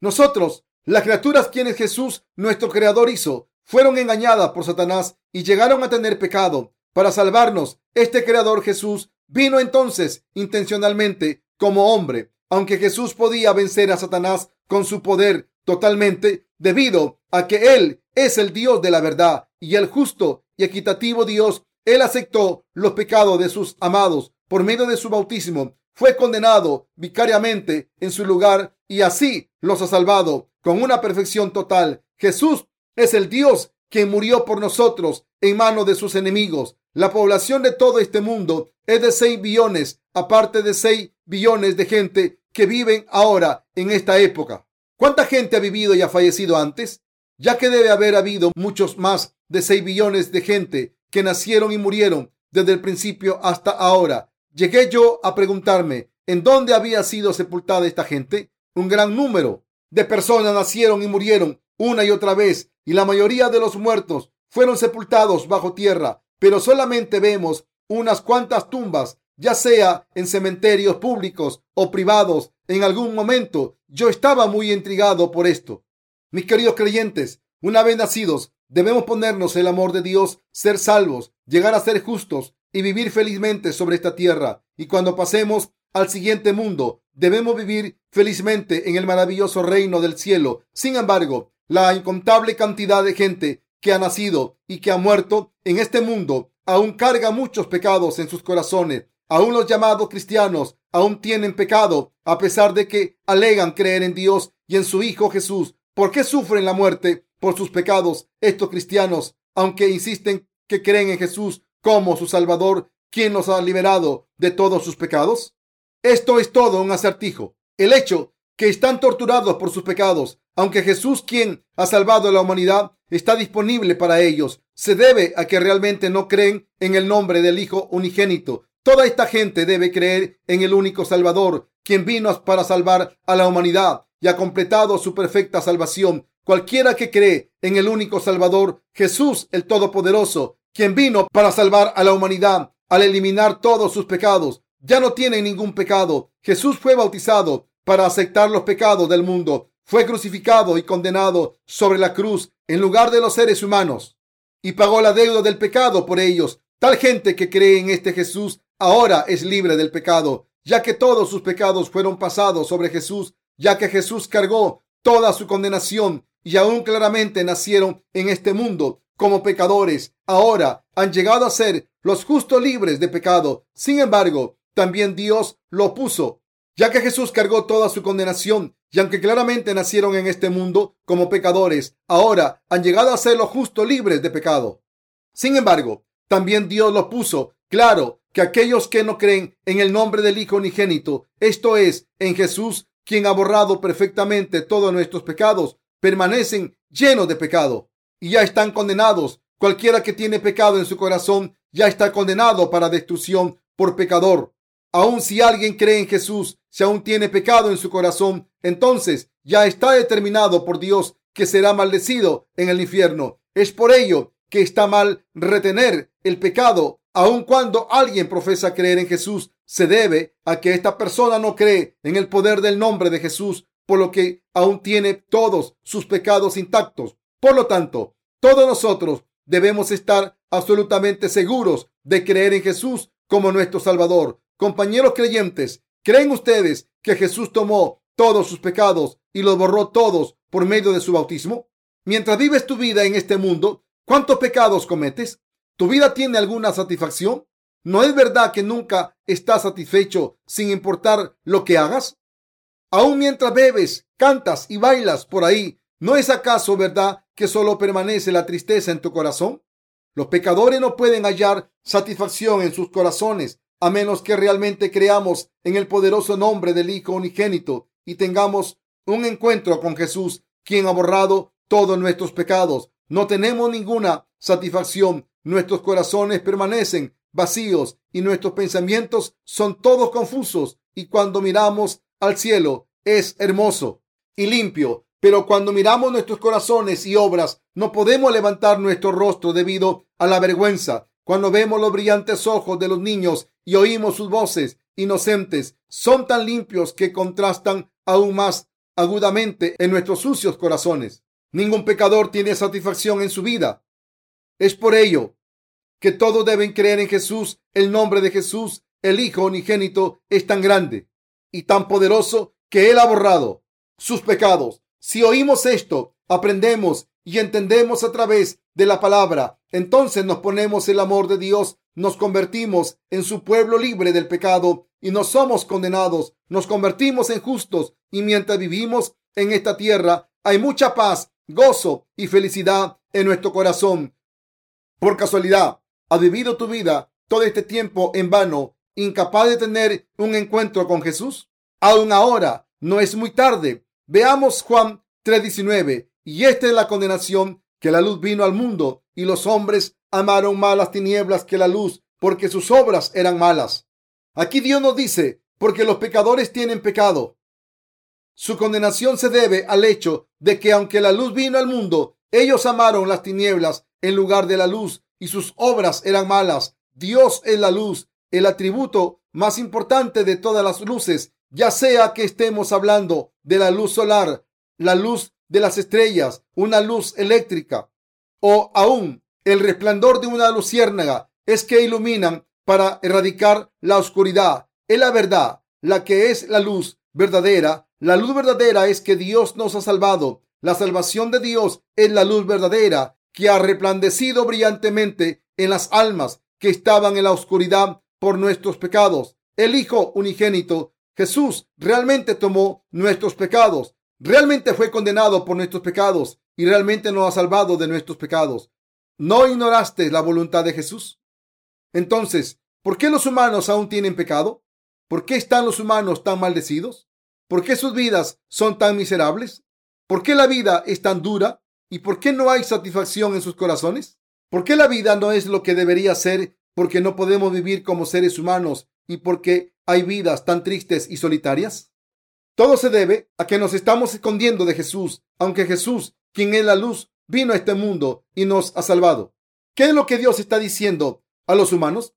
Nosotros, las criaturas quienes Jesús, nuestro creador, hizo, fueron engañadas por Satanás y llegaron a tener pecado. Para salvarnos, este creador Jesús vino entonces intencionalmente como hombre. Aunque Jesús podía vencer a Satanás con su poder totalmente, debido a que Él es el Dios de la verdad y el justo y equitativo Dios, Él aceptó los pecados de sus amados por medio de su bautismo. Fue condenado vicariamente en su lugar y así los ha salvado con una perfección total. Jesús es el Dios que murió por nosotros en manos de sus enemigos. La población de todo este mundo es de 6 billones, aparte de 6 billones de gente que viven ahora en esta época. ¿Cuánta gente ha vivido y ha fallecido antes? Ya que debe haber habido muchos más de 6 billones de gente que nacieron y murieron desde el principio hasta ahora. Llegué yo a preguntarme en dónde había sido sepultada esta gente. Un gran número de personas nacieron y murieron una y otra vez y la mayoría de los muertos fueron sepultados bajo tierra, pero solamente vemos unas cuantas tumbas, ya sea en cementerios públicos o privados. En algún momento yo estaba muy intrigado por esto. Mis queridos creyentes, una vez nacidos, debemos ponernos el amor de Dios, ser salvos, llegar a ser justos y vivir felizmente sobre esta tierra. Y cuando pasemos al siguiente mundo, debemos vivir felizmente en el maravilloso reino del cielo. Sin embargo, la incontable cantidad de gente que ha nacido y que ha muerto en este mundo aún carga muchos pecados en sus corazones. Aún los llamados cristianos aún tienen pecado a pesar de que alegan creer en Dios y en su Hijo Jesús. ¿Por qué sufren la muerte por sus pecados estos cristianos, aunque insisten que creen en Jesús como su Salvador, quien los ha liberado de todos sus pecados? Esto es todo un acertijo. El hecho que están torturados por sus pecados, aunque Jesús, quien ha salvado a la humanidad, está disponible para ellos, se debe a que realmente no creen en el nombre del Hijo unigénito. Toda esta gente debe creer en el único Salvador, quien vino para salvar a la humanidad y ha completado su perfecta salvación. Cualquiera que cree en el único Salvador, Jesús el Todopoderoso, quien vino para salvar a la humanidad al eliminar todos sus pecados, ya no tiene ningún pecado. Jesús fue bautizado para aceptar los pecados del mundo. Fue crucificado y condenado sobre la cruz en lugar de los seres humanos y pagó la deuda del pecado por ellos. Tal gente que cree en este Jesús ahora es libre del pecado, ya que todos sus pecados fueron pasados sobre Jesús, ya que Jesús cargó toda su condenación y aún claramente nacieron en este mundo como pecadores. Ahora han llegado a ser los justos libres de pecado. Sin embargo, también Dios lo puso ya que Jesús cargó toda su condenación y aunque claramente nacieron en este mundo como pecadores, ahora han llegado a ser los justos libres de pecado. Sin embargo, también Dios lo puso claro que aquellos que no creen en el nombre del Hijo unigénito, esto es, en Jesús, quien ha borrado perfectamente todos nuestros pecados, permanecen llenos de pecado y ya están condenados. Cualquiera que tiene pecado en su corazón ya está condenado para destrucción por pecador. Aun si alguien cree en Jesús, si aún tiene pecado en su corazón, entonces ya está determinado por Dios que será maldecido en el infierno. Es por ello que está mal retener el pecado, aun cuando alguien profesa creer en Jesús. Se debe a que esta persona no cree en el poder del nombre de Jesús, por lo que aún tiene todos sus pecados intactos. Por lo tanto, todos nosotros debemos estar absolutamente seguros de creer en Jesús como nuestro Salvador. Compañeros creyentes, ¿creen ustedes que Jesús tomó todos sus pecados y los borró todos por medio de su bautismo? Mientras vives tu vida en este mundo, ¿cuántos pecados cometes? ¿Tu vida tiene alguna satisfacción? ¿No es verdad que nunca estás satisfecho sin importar lo que hagas? Aún mientras bebes, cantas y bailas por ahí, ¿no es acaso verdad que solo permanece la tristeza en tu corazón? Los pecadores no pueden hallar satisfacción en sus corazones a menos que realmente creamos en el poderoso nombre del Hijo unigénito y tengamos un encuentro con Jesús, quien ha borrado todos nuestros pecados. No tenemos ninguna satisfacción nuestros corazones permanecen vacíos y nuestros pensamientos son todos confusos. Y cuando miramos al cielo es hermoso y limpio, pero cuando miramos nuestros corazones y obras, no podemos levantar nuestro rostro debido a la vergüenza. Cuando vemos los brillantes ojos de los niños y oímos sus voces inocentes, son tan limpios que contrastan aún más agudamente en nuestros sucios corazones. Ningún pecador tiene satisfacción en su vida. Es por ello que todos deben creer en Jesús. El nombre de Jesús, el Hijo unigénito, es tan grande y tan poderoso que Él ha borrado sus pecados. Si oímos esto, aprendemos y entendemos a través de la palabra, entonces nos ponemos el amor de Dios, nos convertimos en su pueblo libre del pecado y no somos condenados, nos convertimos en justos y mientras vivimos en esta tierra hay mucha paz, gozo y felicidad en nuestro corazón. Por casualidad, ¿has vivido tu vida todo este tiempo en vano, incapaz de tener un encuentro con Jesús? Aún ahora no es muy tarde. Veamos Juan 3:19. Y esta es la condenación, que la luz vino al mundo y los hombres amaron más las tinieblas que la luz, porque sus obras eran malas. Aquí Dios nos dice, porque los pecadores tienen pecado. Su condenación se debe al hecho de que aunque la luz vino al mundo, ellos amaron las tinieblas en lugar de la luz y sus obras eran malas. Dios es la luz, el atributo más importante de todas las luces, ya sea que estemos hablando de la luz solar, la luz de las estrellas, una luz eléctrica o aún el resplandor de una luciérnaga, es que iluminan para erradicar la oscuridad. Es la verdad, la que es la luz verdadera. La luz verdadera es que Dios nos ha salvado. La salvación de Dios es la luz verdadera que ha resplandecido brillantemente en las almas que estaban en la oscuridad por nuestros pecados. El Hijo unigénito, Jesús, realmente tomó nuestros pecados realmente fue condenado por nuestros pecados y realmente nos ha salvado de nuestros pecados. ¿No ignoraste la voluntad de Jesús? Entonces, ¿por qué los humanos aún tienen pecado? ¿Por qué están los humanos tan maldecidos? ¿Por qué sus vidas son tan miserables? ¿Por qué la vida es tan dura? ¿Y por qué no hay satisfacción en sus corazones? ¿Por qué la vida no es lo que debería ser? Porque no podemos vivir como seres humanos y porque hay vidas tan tristes y solitarias. Todo se debe a que nos estamos escondiendo de Jesús, aunque Jesús, quien es la luz, vino a este mundo y nos ha salvado. ¿Qué es lo que Dios está diciendo a los humanos?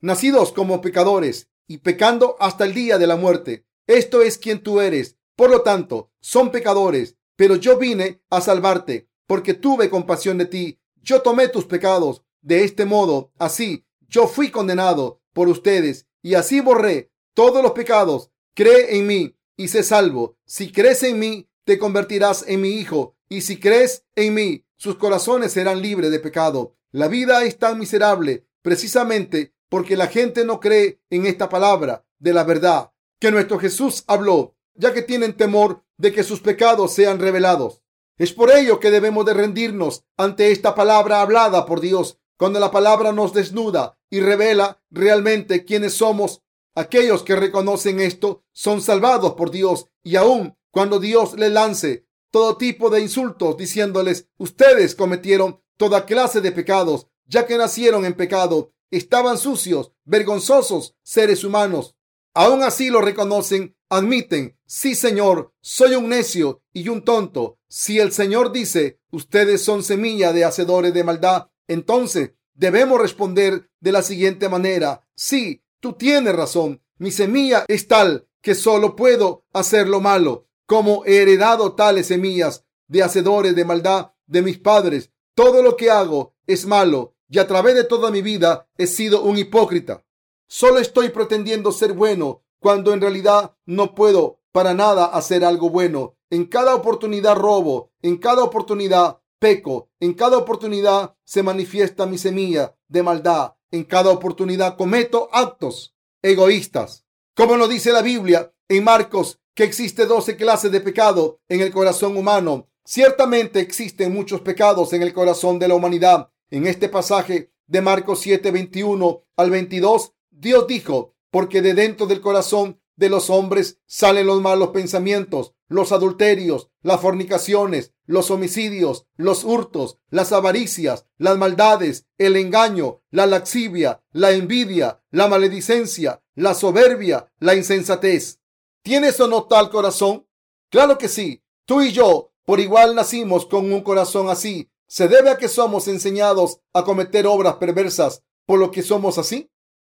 Nacidos como pecadores y pecando hasta el día de la muerte. Esto es quien tú eres. Por lo tanto, son pecadores, pero yo vine a salvarte porque tuve compasión de ti. Yo tomé tus pecados. De este modo, así, yo fui condenado por ustedes y así borré todos los pecados. Cree en mí y sé salvo. Si crees en mí, te convertirás en mi hijo. Y si crees en mí, sus corazones serán libres de pecado. La vida es tan miserable precisamente porque la gente no cree en esta palabra de la verdad que nuestro Jesús habló, ya que tienen temor de que sus pecados sean revelados. Es por ello que debemos de rendirnos ante esta palabra hablada por Dios, cuando la palabra nos desnuda y revela realmente quiénes somos Aquellos que reconocen esto son salvados por Dios y aun cuando Dios les lance todo tipo de insultos diciéndoles ustedes cometieron toda clase de pecados ya que nacieron en pecado, estaban sucios, vergonzosos seres humanos. Aún así lo reconocen, admiten, sí Señor, soy un necio y un tonto. Si el Señor dice, ustedes son semilla de hacedores de maldad, entonces debemos responder de la siguiente manera, sí, Tú tienes razón. Mi semilla es tal que solo puedo hacer lo malo. Como he heredado tales semillas de hacedores de maldad de mis padres, todo lo que hago es malo y a través de toda mi vida he sido un hipócrita. Solo estoy pretendiendo ser bueno cuando en realidad no puedo para nada hacer algo bueno. En cada oportunidad robo, en cada oportunidad peco, en cada oportunidad se manifiesta mi semilla de maldad en cada oportunidad cometo actos egoístas. Como nos dice la Biblia en Marcos, que existe 12 clases de pecado en el corazón humano. Ciertamente existen muchos pecados en el corazón de la humanidad. En este pasaje de Marcos 7, 21 al 22, Dios dijo, porque de dentro del corazón de los hombres salen los malos pensamientos, los adulterios, las fornicaciones, los homicidios, los hurtos, las avaricias, las maldades, el engaño, la laxivia, la envidia, la maledicencia, la soberbia, la insensatez. ¿Tienes o no tal corazón? Claro que sí. Tú y yo por igual nacimos con un corazón así. ¿Se debe a que somos enseñados a cometer obras perversas por lo que somos así?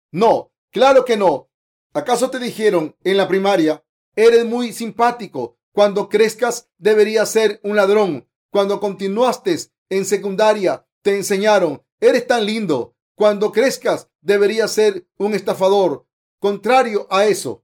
No, claro que no. ¿Acaso te dijeron en la primaria, eres muy simpático, cuando crezcas deberías ser un ladrón? Cuando continuaste en secundaria te enseñaron, eres tan lindo, cuando crezcas deberías ser un estafador. Contrario a eso,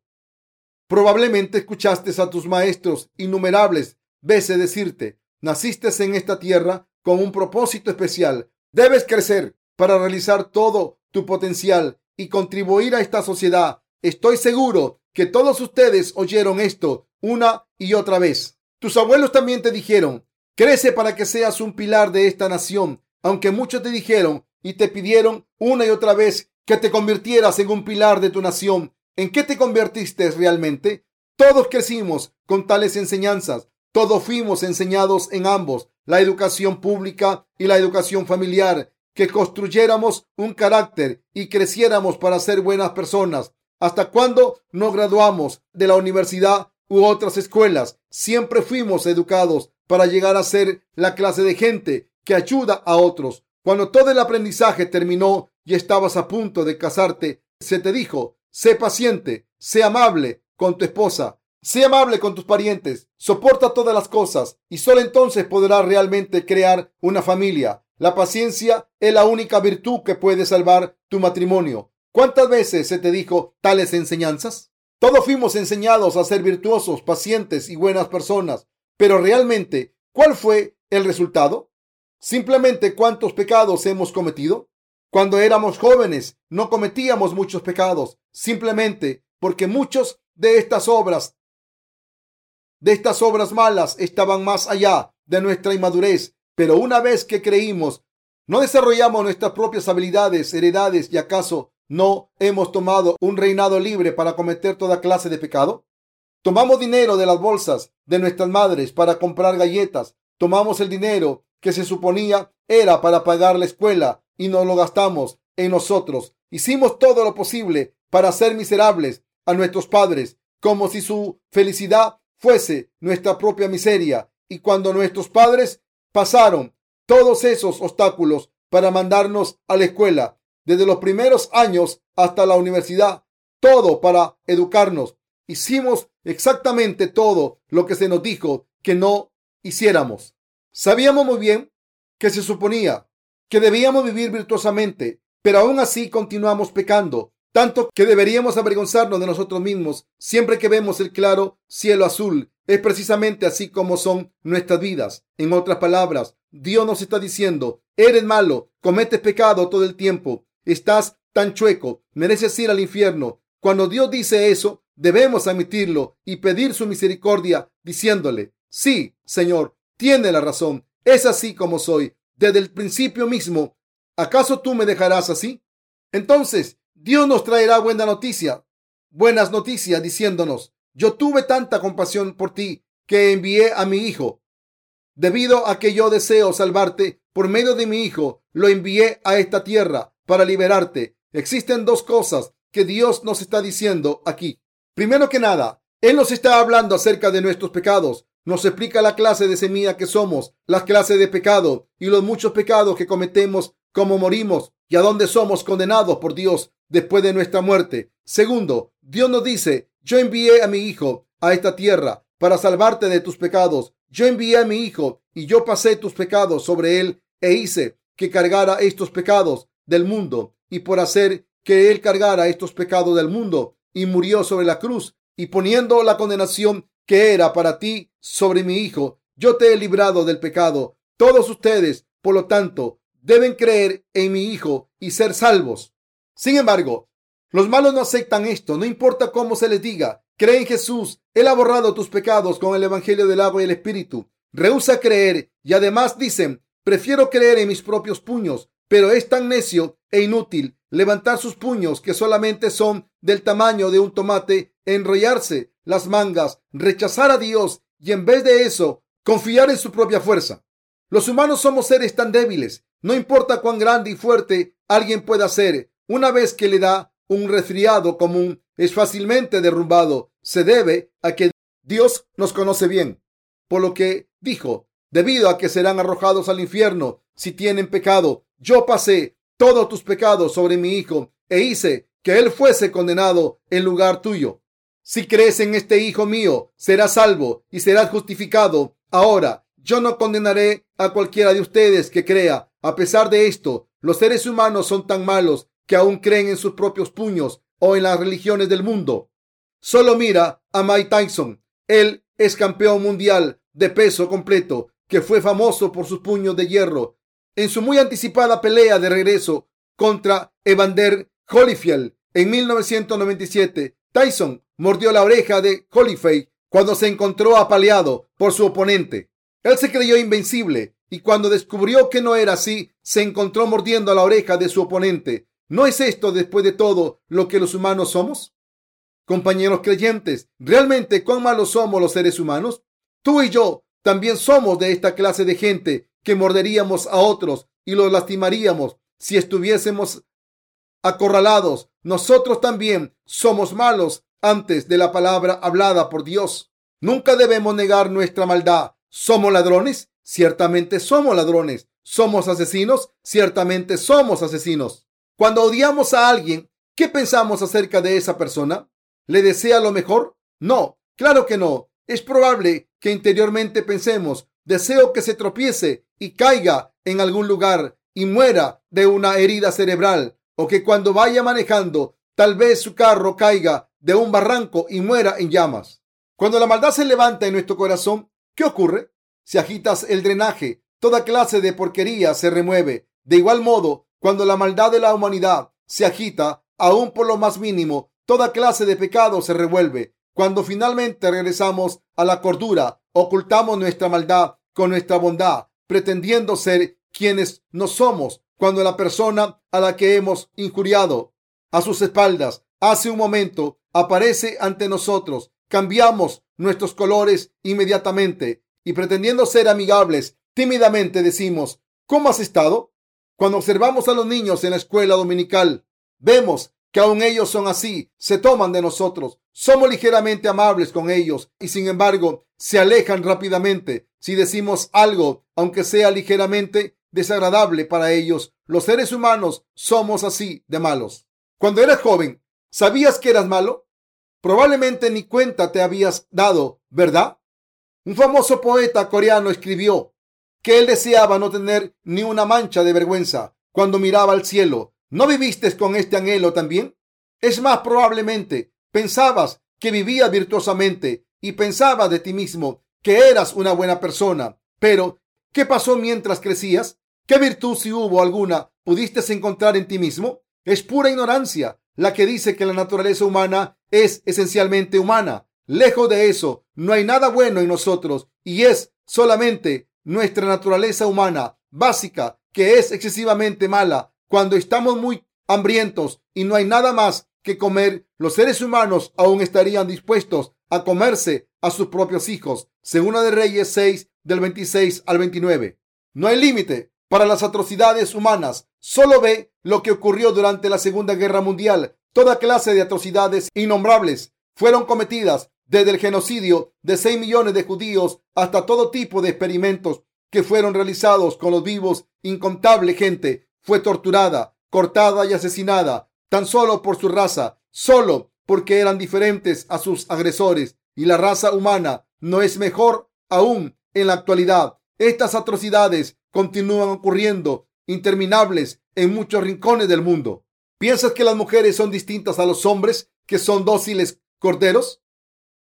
probablemente escuchaste a tus maestros innumerables veces decirte, naciste en esta tierra con un propósito especial. Debes crecer para realizar todo tu potencial y contribuir a esta sociedad. Estoy seguro que todos ustedes oyeron esto una y otra vez. Tus abuelos también te dijeron, crece para que seas un pilar de esta nación, aunque muchos te dijeron y te pidieron una y otra vez que te convirtieras en un pilar de tu nación. ¿En qué te convertiste realmente? Todos crecimos con tales enseñanzas. Todos fuimos enseñados en ambos, la educación pública y la educación familiar, que construyéramos un carácter y creciéramos para ser buenas personas. Hasta cuando nos graduamos de la universidad u otras escuelas, siempre fuimos educados para llegar a ser la clase de gente que ayuda a otros. Cuando todo el aprendizaje terminó y estabas a punto de casarte, se te dijo, sé paciente, sé amable con tu esposa, Sé amable con tus parientes, soporta todas las cosas y solo entonces podrás realmente crear una familia. La paciencia es la única virtud que puede salvar tu matrimonio. ¿Cuántas veces se te dijo tales enseñanzas? Todos fuimos enseñados a ser virtuosos, pacientes y buenas personas, pero realmente, ¿cuál fue el resultado? Simplemente cuántos pecados hemos cometido. Cuando éramos jóvenes no cometíamos muchos pecados, simplemente porque muchos de estas obras de estas obras malas estaban más allá de nuestra inmadurez, pero una vez que creímos, no desarrollamos nuestras propias habilidades, heredades y acaso no hemos tomado un reinado libre para cometer toda clase de pecado. Tomamos dinero de las bolsas de nuestras madres para comprar galletas. Tomamos el dinero que se suponía era para pagar la escuela y nos lo gastamos en nosotros. Hicimos todo lo posible para hacer miserables a nuestros padres, como si su felicidad fuese nuestra propia miseria. Y cuando nuestros padres pasaron todos esos obstáculos para mandarnos a la escuela, desde los primeros años hasta la universidad, todo para educarnos, hicimos exactamente todo lo que se nos dijo que no hiciéramos. Sabíamos muy bien que se suponía que debíamos vivir virtuosamente, pero aún así continuamos pecando tanto que deberíamos avergonzarnos de nosotros mismos siempre que vemos el claro cielo azul. Es precisamente así como son nuestras vidas. En otras palabras, Dios nos está diciendo, eres malo, cometes pecado todo el tiempo, estás tan chueco, mereces ir al infierno. Cuando Dios dice eso, debemos admitirlo y pedir su misericordia diciéndole, sí, Señor, tiene la razón, es así como soy, desde el principio mismo. ¿Acaso tú me dejarás así? Entonces, Dios nos traerá buena noticia, buenas noticias diciéndonos, yo tuve tanta compasión por ti que envié a mi hijo. Debido a que yo deseo salvarte por medio de mi hijo, lo envié a esta tierra para liberarte. Existen dos cosas que Dios nos está diciendo aquí. Primero que nada, Él nos está hablando acerca de nuestros pecados. Nos explica la clase de semilla que somos, la clase de pecado y los muchos pecados que cometemos, cómo morimos y a dónde somos condenados por Dios después de nuestra muerte. Segundo, Dios nos dice, yo envié a mi Hijo a esta tierra para salvarte de tus pecados. Yo envié a mi Hijo y yo pasé tus pecados sobre él e hice que cargara estos pecados del mundo y por hacer que él cargara estos pecados del mundo y murió sobre la cruz y poniendo la condenación que era para ti sobre mi Hijo, yo te he librado del pecado. Todos ustedes, por lo tanto, deben creer en mi Hijo y ser salvos. Sin embargo, los malos no aceptan esto, no importa cómo se les diga. Cree en Jesús, Él ha borrado tus pecados con el Evangelio del agua y el Espíritu. Rehúsa creer y además dicen, prefiero creer en mis propios puños, pero es tan necio e inútil levantar sus puños que solamente son del tamaño de un tomate, enrollarse las mangas, rechazar a Dios y en vez de eso confiar en su propia fuerza. Los humanos somos seres tan débiles. No importa cuán grande y fuerte alguien pueda ser, una vez que le da un resfriado común, es fácilmente derrumbado. Se debe a que Dios nos conoce bien. Por lo que dijo, debido a que serán arrojados al infierno si tienen pecado, yo pasé todos tus pecados sobre mi Hijo e hice que Él fuese condenado en lugar tuyo. Si crees en este Hijo mío, serás salvo y serás justificado. Ahora, yo no condenaré a cualquiera de ustedes que crea. A pesar de esto, los seres humanos son tan malos que aún creen en sus propios puños o en las religiones del mundo. Solo mira a Mike Tyson. Él es campeón mundial de peso completo, que fue famoso por sus puños de hierro. En su muy anticipada pelea de regreso contra Evander Holyfield en 1997, Tyson mordió la oreja de Holyfield cuando se encontró apaleado por su oponente. Él se creyó invencible y cuando descubrió que no era así, se encontró mordiendo la oreja de su oponente. ¿No es esto, después de todo, lo que los humanos somos? Compañeros creyentes, ¿realmente cuán malos somos los seres humanos? Tú y yo también somos de esta clase de gente que morderíamos a otros y los lastimaríamos si estuviésemos acorralados. Nosotros también somos malos antes de la palabra hablada por Dios. Nunca debemos negar nuestra maldad. ¿Somos ladrones? Ciertamente somos ladrones. ¿Somos asesinos? Ciertamente somos asesinos. Cuando odiamos a alguien, ¿qué pensamos acerca de esa persona? ¿Le desea lo mejor? No, claro que no. Es probable que interiormente pensemos, deseo que se tropiece y caiga en algún lugar y muera de una herida cerebral, o que cuando vaya manejando, tal vez su carro caiga de un barranco y muera en llamas. Cuando la maldad se levanta en nuestro corazón, ¿qué ocurre? Si agitas el drenaje, toda clase de porquería se remueve. De igual modo, cuando la maldad de la humanidad se agita, aún por lo más mínimo, toda clase de pecado se revuelve. Cuando finalmente regresamos a la cordura, ocultamos nuestra maldad con nuestra bondad, pretendiendo ser quienes no somos. Cuando la persona a la que hemos injuriado a sus espaldas hace un momento aparece ante nosotros, cambiamos nuestros colores inmediatamente y pretendiendo ser amigables, tímidamente decimos, ¿cómo has estado? Cuando observamos a los niños en la escuela dominical, vemos que aun ellos son así, se toman de nosotros, somos ligeramente amables con ellos y sin embargo se alejan rápidamente si decimos algo, aunque sea ligeramente desagradable para ellos. Los seres humanos somos así de malos. Cuando eras joven, ¿sabías que eras malo? Probablemente ni cuenta te habías dado, ¿verdad? Un famoso poeta coreano escribió, que él deseaba no tener ni una mancha de vergüenza cuando miraba al cielo. ¿No viviste con este anhelo también? Es más, probablemente pensabas que vivías virtuosamente y pensabas de ti mismo que eras una buena persona. Pero, ¿qué pasó mientras crecías? ¿Qué virtud, si hubo alguna, pudiste encontrar en ti mismo? Es pura ignorancia la que dice que la naturaleza humana es esencialmente humana. Lejos de eso, no hay nada bueno en nosotros y es solamente nuestra naturaleza humana básica, que es excesivamente mala, cuando estamos muy hambrientos y no hay nada más que comer, los seres humanos aún estarían dispuestos a comerse a sus propios hijos. Segunda de Reyes 6, del 26 al 29. No hay límite para las atrocidades humanas. Solo ve lo que ocurrió durante la Segunda Guerra Mundial. Toda clase de atrocidades innombrables fueron cometidas desde el genocidio de 6 millones de judíos hasta todo tipo de experimentos que fueron realizados con los vivos. Incontable gente fue torturada, cortada y asesinada tan solo por su raza, solo porque eran diferentes a sus agresores. Y la raza humana no es mejor aún en la actualidad. Estas atrocidades continúan ocurriendo interminables en muchos rincones del mundo. ¿Piensas que las mujeres son distintas a los hombres que son dóciles corderos?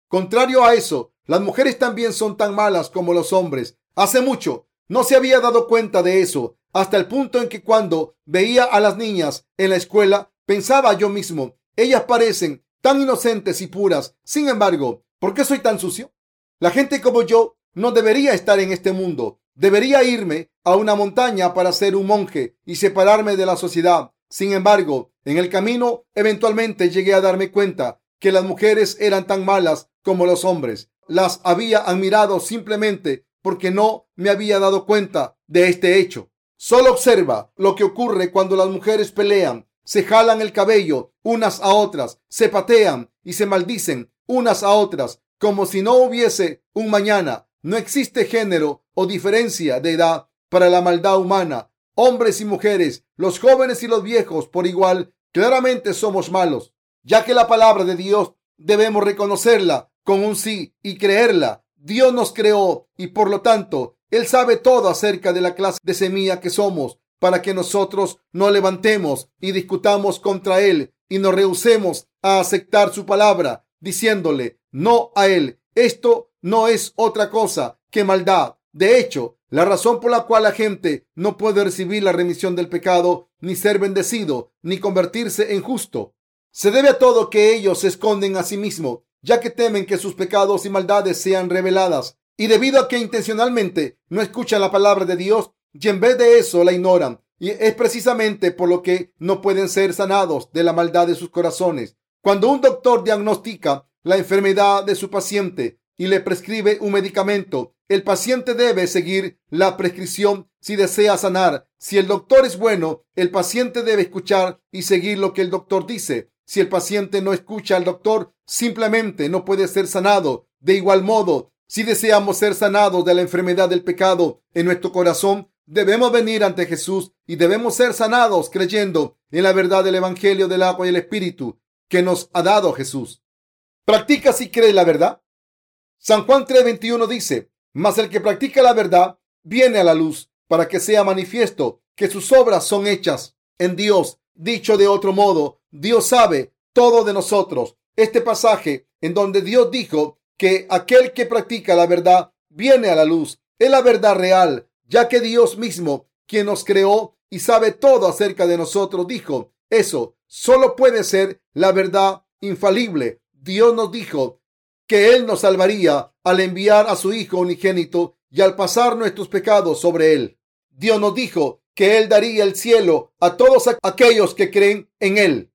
Contrario a eso, las mujeres también son tan malas como los hombres. Hace mucho no se había dado cuenta de eso, hasta el punto en que cuando veía a las niñas en la escuela, pensaba yo mismo, ellas parecen tan inocentes y puras. Sin embargo, ¿por qué soy tan sucio? La gente como yo no debería estar en este mundo. Debería irme a una montaña para ser un monje y separarme de la sociedad. Sin embargo, en el camino eventualmente llegué a darme cuenta que las mujeres eran tan malas como los hombres. Las había admirado simplemente porque no me había dado cuenta de este hecho. Solo observa lo que ocurre cuando las mujeres pelean, se jalan el cabello unas a otras, se patean y se maldicen unas a otras, como si no hubiese un mañana. No existe género o diferencia de edad para la maldad humana. Hombres y mujeres, los jóvenes y los viejos por igual, claramente somos malos, ya que la palabra de Dios debemos reconocerla con un sí y creerla. Dios nos creó y por lo tanto Él sabe todo acerca de la clase de semilla que somos para que nosotros no levantemos y discutamos contra Él y nos rehusemos a aceptar su palabra, diciéndole no a Él. Esto no es otra cosa que maldad. De hecho, la razón por la cual la gente no puede recibir la remisión del pecado, ni ser bendecido, ni convertirse en justo, se debe a todo que ellos se esconden a sí mismos, ya que temen que sus pecados y maldades sean reveladas. Y debido a que intencionalmente no escuchan la palabra de Dios y en vez de eso la ignoran, y es precisamente por lo que no pueden ser sanados de la maldad de sus corazones. Cuando un doctor diagnostica la enfermedad de su paciente y le prescribe un medicamento, el paciente debe seguir la prescripción si desea sanar. Si el doctor es bueno, el paciente debe escuchar y seguir lo que el doctor dice. Si el paciente no escucha al doctor, simplemente no puede ser sanado. De igual modo, si deseamos ser sanados de la enfermedad del pecado en nuestro corazón, debemos venir ante Jesús y debemos ser sanados creyendo en la verdad del Evangelio del agua y el Espíritu que nos ha dado Jesús. ¿Practica si cree la verdad? San Juan 3:21 dice, mas el que practica la verdad viene a la luz para que sea manifiesto que sus obras son hechas en Dios. Dicho de otro modo, Dios sabe todo de nosotros. Este pasaje en donde Dios dijo que aquel que practica la verdad viene a la luz es la verdad real, ya que Dios mismo, quien nos creó y sabe todo acerca de nosotros, dijo, eso solo puede ser la verdad infalible Dios nos dijo que Él nos salvaría al enviar a su Hijo unigénito y al pasar nuestros pecados sobre Él. Dios nos dijo que Él daría el cielo a todos aquellos que creen en Él.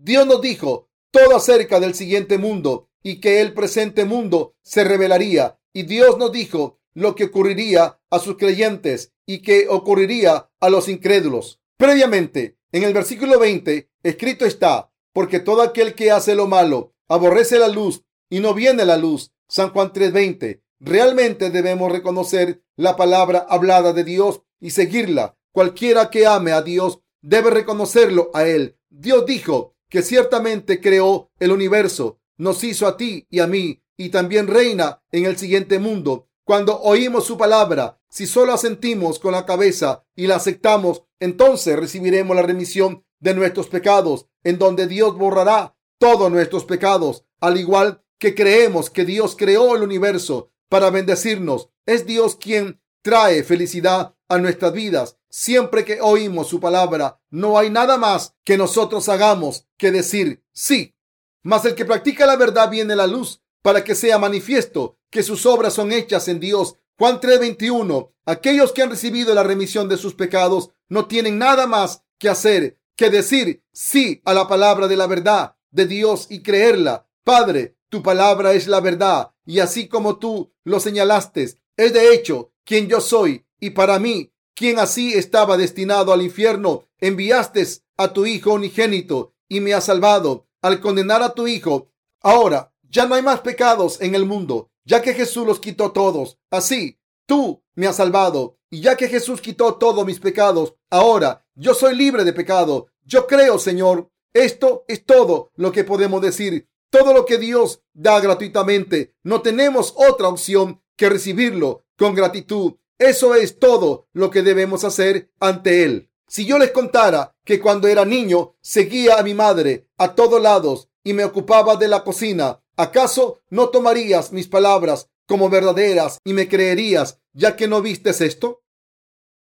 Dios nos dijo todo acerca del siguiente mundo y que el presente mundo se revelaría. Y Dios nos dijo lo que ocurriría a sus creyentes y que ocurriría a los incrédulos. Previamente, en el versículo 20, escrito está, porque todo aquel que hace lo malo aborrece la luz y no viene la luz. San Juan 3:20. Realmente debemos reconocer la palabra hablada de Dios y seguirla. Cualquiera que ame a Dios debe reconocerlo a Él. Dios dijo que ciertamente creó el universo, nos hizo a ti y a mí y también reina en el siguiente mundo. Cuando oímos su palabra, si solo asentimos con la cabeza y la aceptamos, entonces recibiremos la remisión de nuestros pecados, en donde Dios borrará todos nuestros pecados, al igual que creemos que Dios creó el universo para bendecirnos. Es Dios quien trae felicidad a nuestras vidas. Siempre que oímos su palabra, no hay nada más que nosotros hagamos que decir sí. Mas el que practica la verdad viene la luz para que sea manifiesto que sus obras son hechas en Dios. Juan 3:21. Aquellos que han recibido la remisión de sus pecados no tienen nada más que hacer que decir sí a la palabra de la verdad de Dios y creerla. Padre, tu palabra es la verdad y así como tú lo señalaste, es de hecho quien yo soy y para mí, quien así estaba destinado al infierno, enviaste a tu Hijo unigénito y me ha salvado al condenar a tu Hijo. Ahora ya no hay más pecados en el mundo, ya que Jesús los quitó todos. Así, tú me has salvado y ya que Jesús quitó todos mis pecados, ahora yo soy libre de pecado. Yo creo, Señor, esto es todo lo que podemos decir. Todo lo que Dios da gratuitamente. No tenemos otra opción que recibirlo con gratitud. Eso es todo lo que debemos hacer ante Él. Si yo les contara que cuando era niño seguía a mi madre a todos lados y me ocupaba de la cocina, ¿acaso no tomarías mis palabras como verdaderas y me creerías ya que no vistes esto?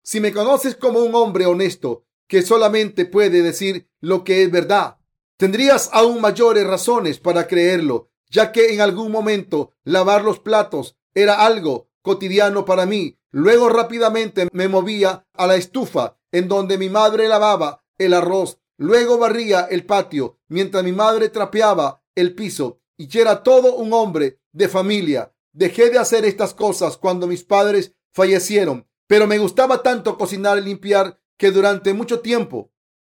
Si me conoces como un hombre honesto que solamente puede decir lo que es verdad. Tendrías aún mayores razones para creerlo, ya que en algún momento lavar los platos era algo cotidiano para mí. Luego rápidamente me movía a la estufa en donde mi madre lavaba el arroz. Luego barría el patio mientras mi madre trapeaba el piso y era todo un hombre de familia. dejé de hacer estas cosas cuando mis padres fallecieron, pero me gustaba tanto cocinar y limpiar que durante mucho tiempo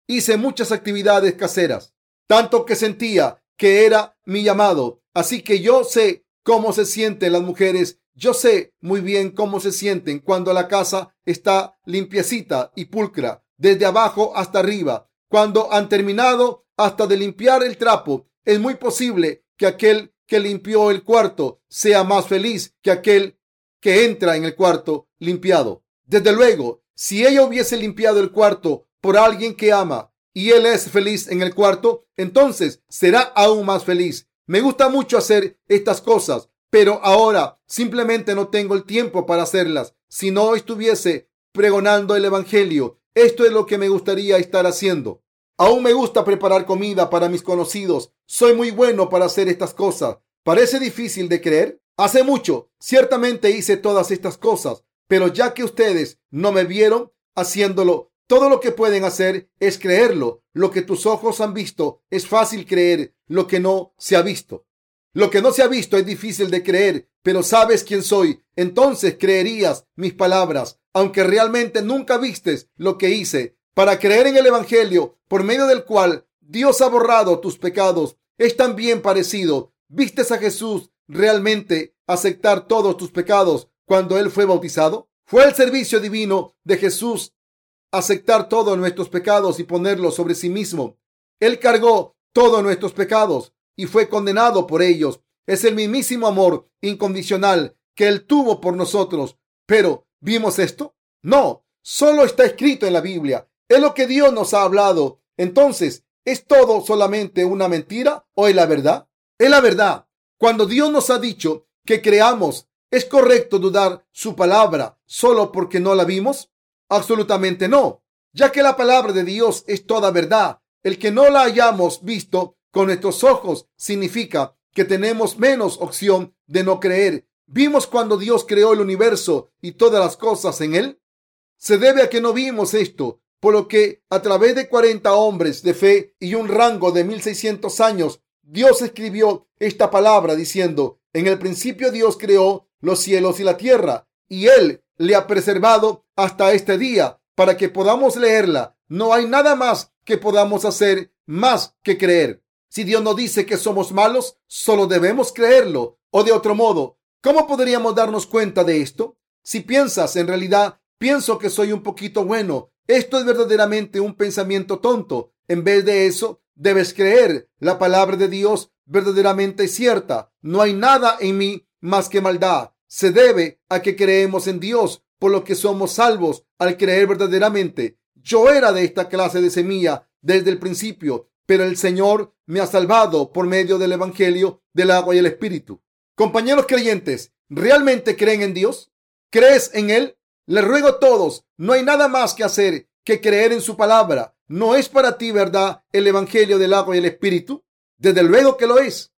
hice muchas actividades caseras, tanto que sentía que era mi llamado. Así que yo sé cómo se sienten las mujeres. Yo sé muy bien cómo se sienten cuando la casa está limpiecita y pulcra, desde abajo hasta arriba. Cuando han terminado hasta de limpiar el trapo, es muy posible que aquel que limpió el cuarto sea más feliz que aquel que entra en el cuarto limpiado. Desde luego, si ella hubiese limpiado el cuarto por alguien que ama y él es feliz en el cuarto, entonces será aún más feliz. Me gusta mucho hacer estas cosas, pero ahora simplemente no tengo el tiempo para hacerlas. Si no estuviese pregonando el Evangelio, esto es lo que me gustaría estar haciendo. Aún me gusta preparar comida para mis conocidos. Soy muy bueno para hacer estas cosas. ¿Parece difícil de creer? Hace mucho, ciertamente hice todas estas cosas, pero ya que ustedes no me vieron haciéndolo, todo lo que pueden hacer es creerlo. Lo que tus ojos han visto es fácil creer lo que no se ha visto. Lo que no se ha visto es difícil de creer, pero sabes quién soy. Entonces creerías mis palabras, aunque realmente nunca vistes lo que hice. Para creer en el Evangelio, por medio del cual Dios ha borrado tus pecados, es también parecido. ¿Vistes a Jesús realmente aceptar todos tus pecados cuando Él fue bautizado? Fue el servicio divino de Jesús aceptar todos nuestros pecados y ponerlos sobre sí mismo. Él cargó todos nuestros pecados y fue condenado por ellos. Es el mismísimo amor incondicional que Él tuvo por nosotros. Pero, ¿vimos esto? No, solo está escrito en la Biblia. Es lo que Dios nos ha hablado. Entonces, ¿es todo solamente una mentira o es la verdad? Es la verdad. Cuando Dios nos ha dicho que creamos, ¿es correcto dudar su palabra solo porque no la vimos? Absolutamente no, ya que la palabra de Dios es toda verdad. El que no la hayamos visto con nuestros ojos significa que tenemos menos opción de no creer. ¿Vimos cuando Dios creó el universo y todas las cosas en él? Se debe a que no vimos esto, por lo que a través de 40 hombres de fe y un rango de 1600 años Dios escribió esta palabra diciendo, en el principio Dios creó los cielos y la tierra, y Él le ha preservado hasta este día para que podamos leerla. No hay nada más que podamos hacer más que creer. Si Dios no dice que somos malos, solo debemos creerlo. O de otro modo, ¿cómo podríamos darnos cuenta de esto? Si piensas, en realidad, pienso que soy un poquito bueno. Esto es verdaderamente un pensamiento tonto. En vez de eso, Debes creer. La palabra de Dios verdaderamente cierta. No hay nada en mí más que maldad. Se debe a que creemos en Dios, por lo que somos salvos al creer verdaderamente. Yo era de esta clase de semilla desde el principio, pero el Señor me ha salvado por medio del Evangelio del agua y el Espíritu. Compañeros creyentes, ¿realmente creen en Dios? ¿Crees en Él? Les ruego a todos, no hay nada más que hacer que creer en su palabra. ¿No es para ti verdad el Evangelio del agua y el Espíritu? Desde luego que lo es.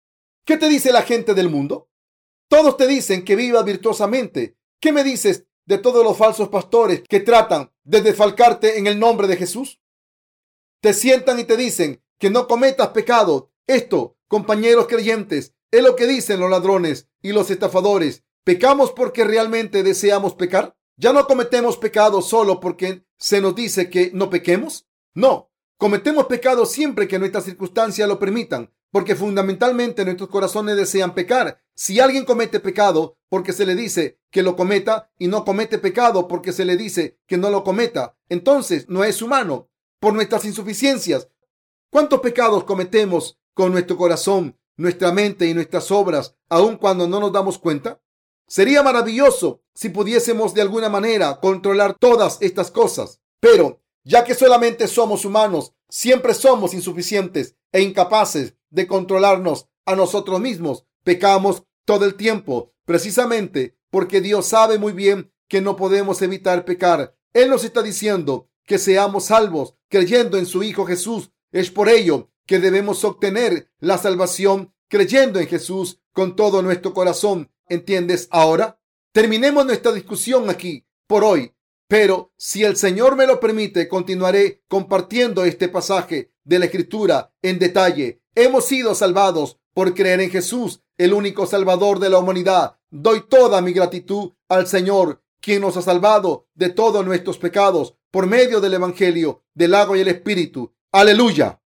¿Qué te dice la gente del mundo? Todos te dicen que vivas virtuosamente. ¿Qué me dices de todos los falsos pastores que tratan de desfalcarte en el nombre de Jesús? Te sientan y te dicen que no cometas pecado. Esto, compañeros creyentes, es lo que dicen los ladrones y los estafadores. ¿Pecamos porque realmente deseamos pecar? ¿Ya no cometemos pecado solo porque se nos dice que no pequemos? No, cometemos pecado siempre que nuestras circunstancias lo permitan, porque fundamentalmente nuestros corazones desean pecar. Si alguien comete pecado porque se le dice que lo cometa y no comete pecado porque se le dice que no lo cometa, entonces no es humano por nuestras insuficiencias. ¿Cuántos pecados cometemos con nuestro corazón, nuestra mente y nuestras obras, aun cuando no nos damos cuenta? Sería maravilloso si pudiésemos de alguna manera controlar todas estas cosas, pero ya que solamente somos humanos, siempre somos insuficientes e incapaces de controlarnos a nosotros mismos. Pecamos todo el tiempo, precisamente porque Dios sabe muy bien que no podemos evitar pecar. Él nos está diciendo que seamos salvos creyendo en su Hijo Jesús. Es por ello que debemos obtener la salvación creyendo en Jesús con todo nuestro corazón. ¿Entiendes ahora? Terminemos nuestra discusión aquí por hoy. Pero si el Señor me lo permite, continuaré compartiendo este pasaje de la Escritura en detalle. Hemos sido salvados por creer en Jesús, el único Salvador de la humanidad. doy toda mi gratitud al Señor, quien nos ha salvado de todos nuestros pecados por medio del Evangelio del agua y el Espíritu. Aleluya.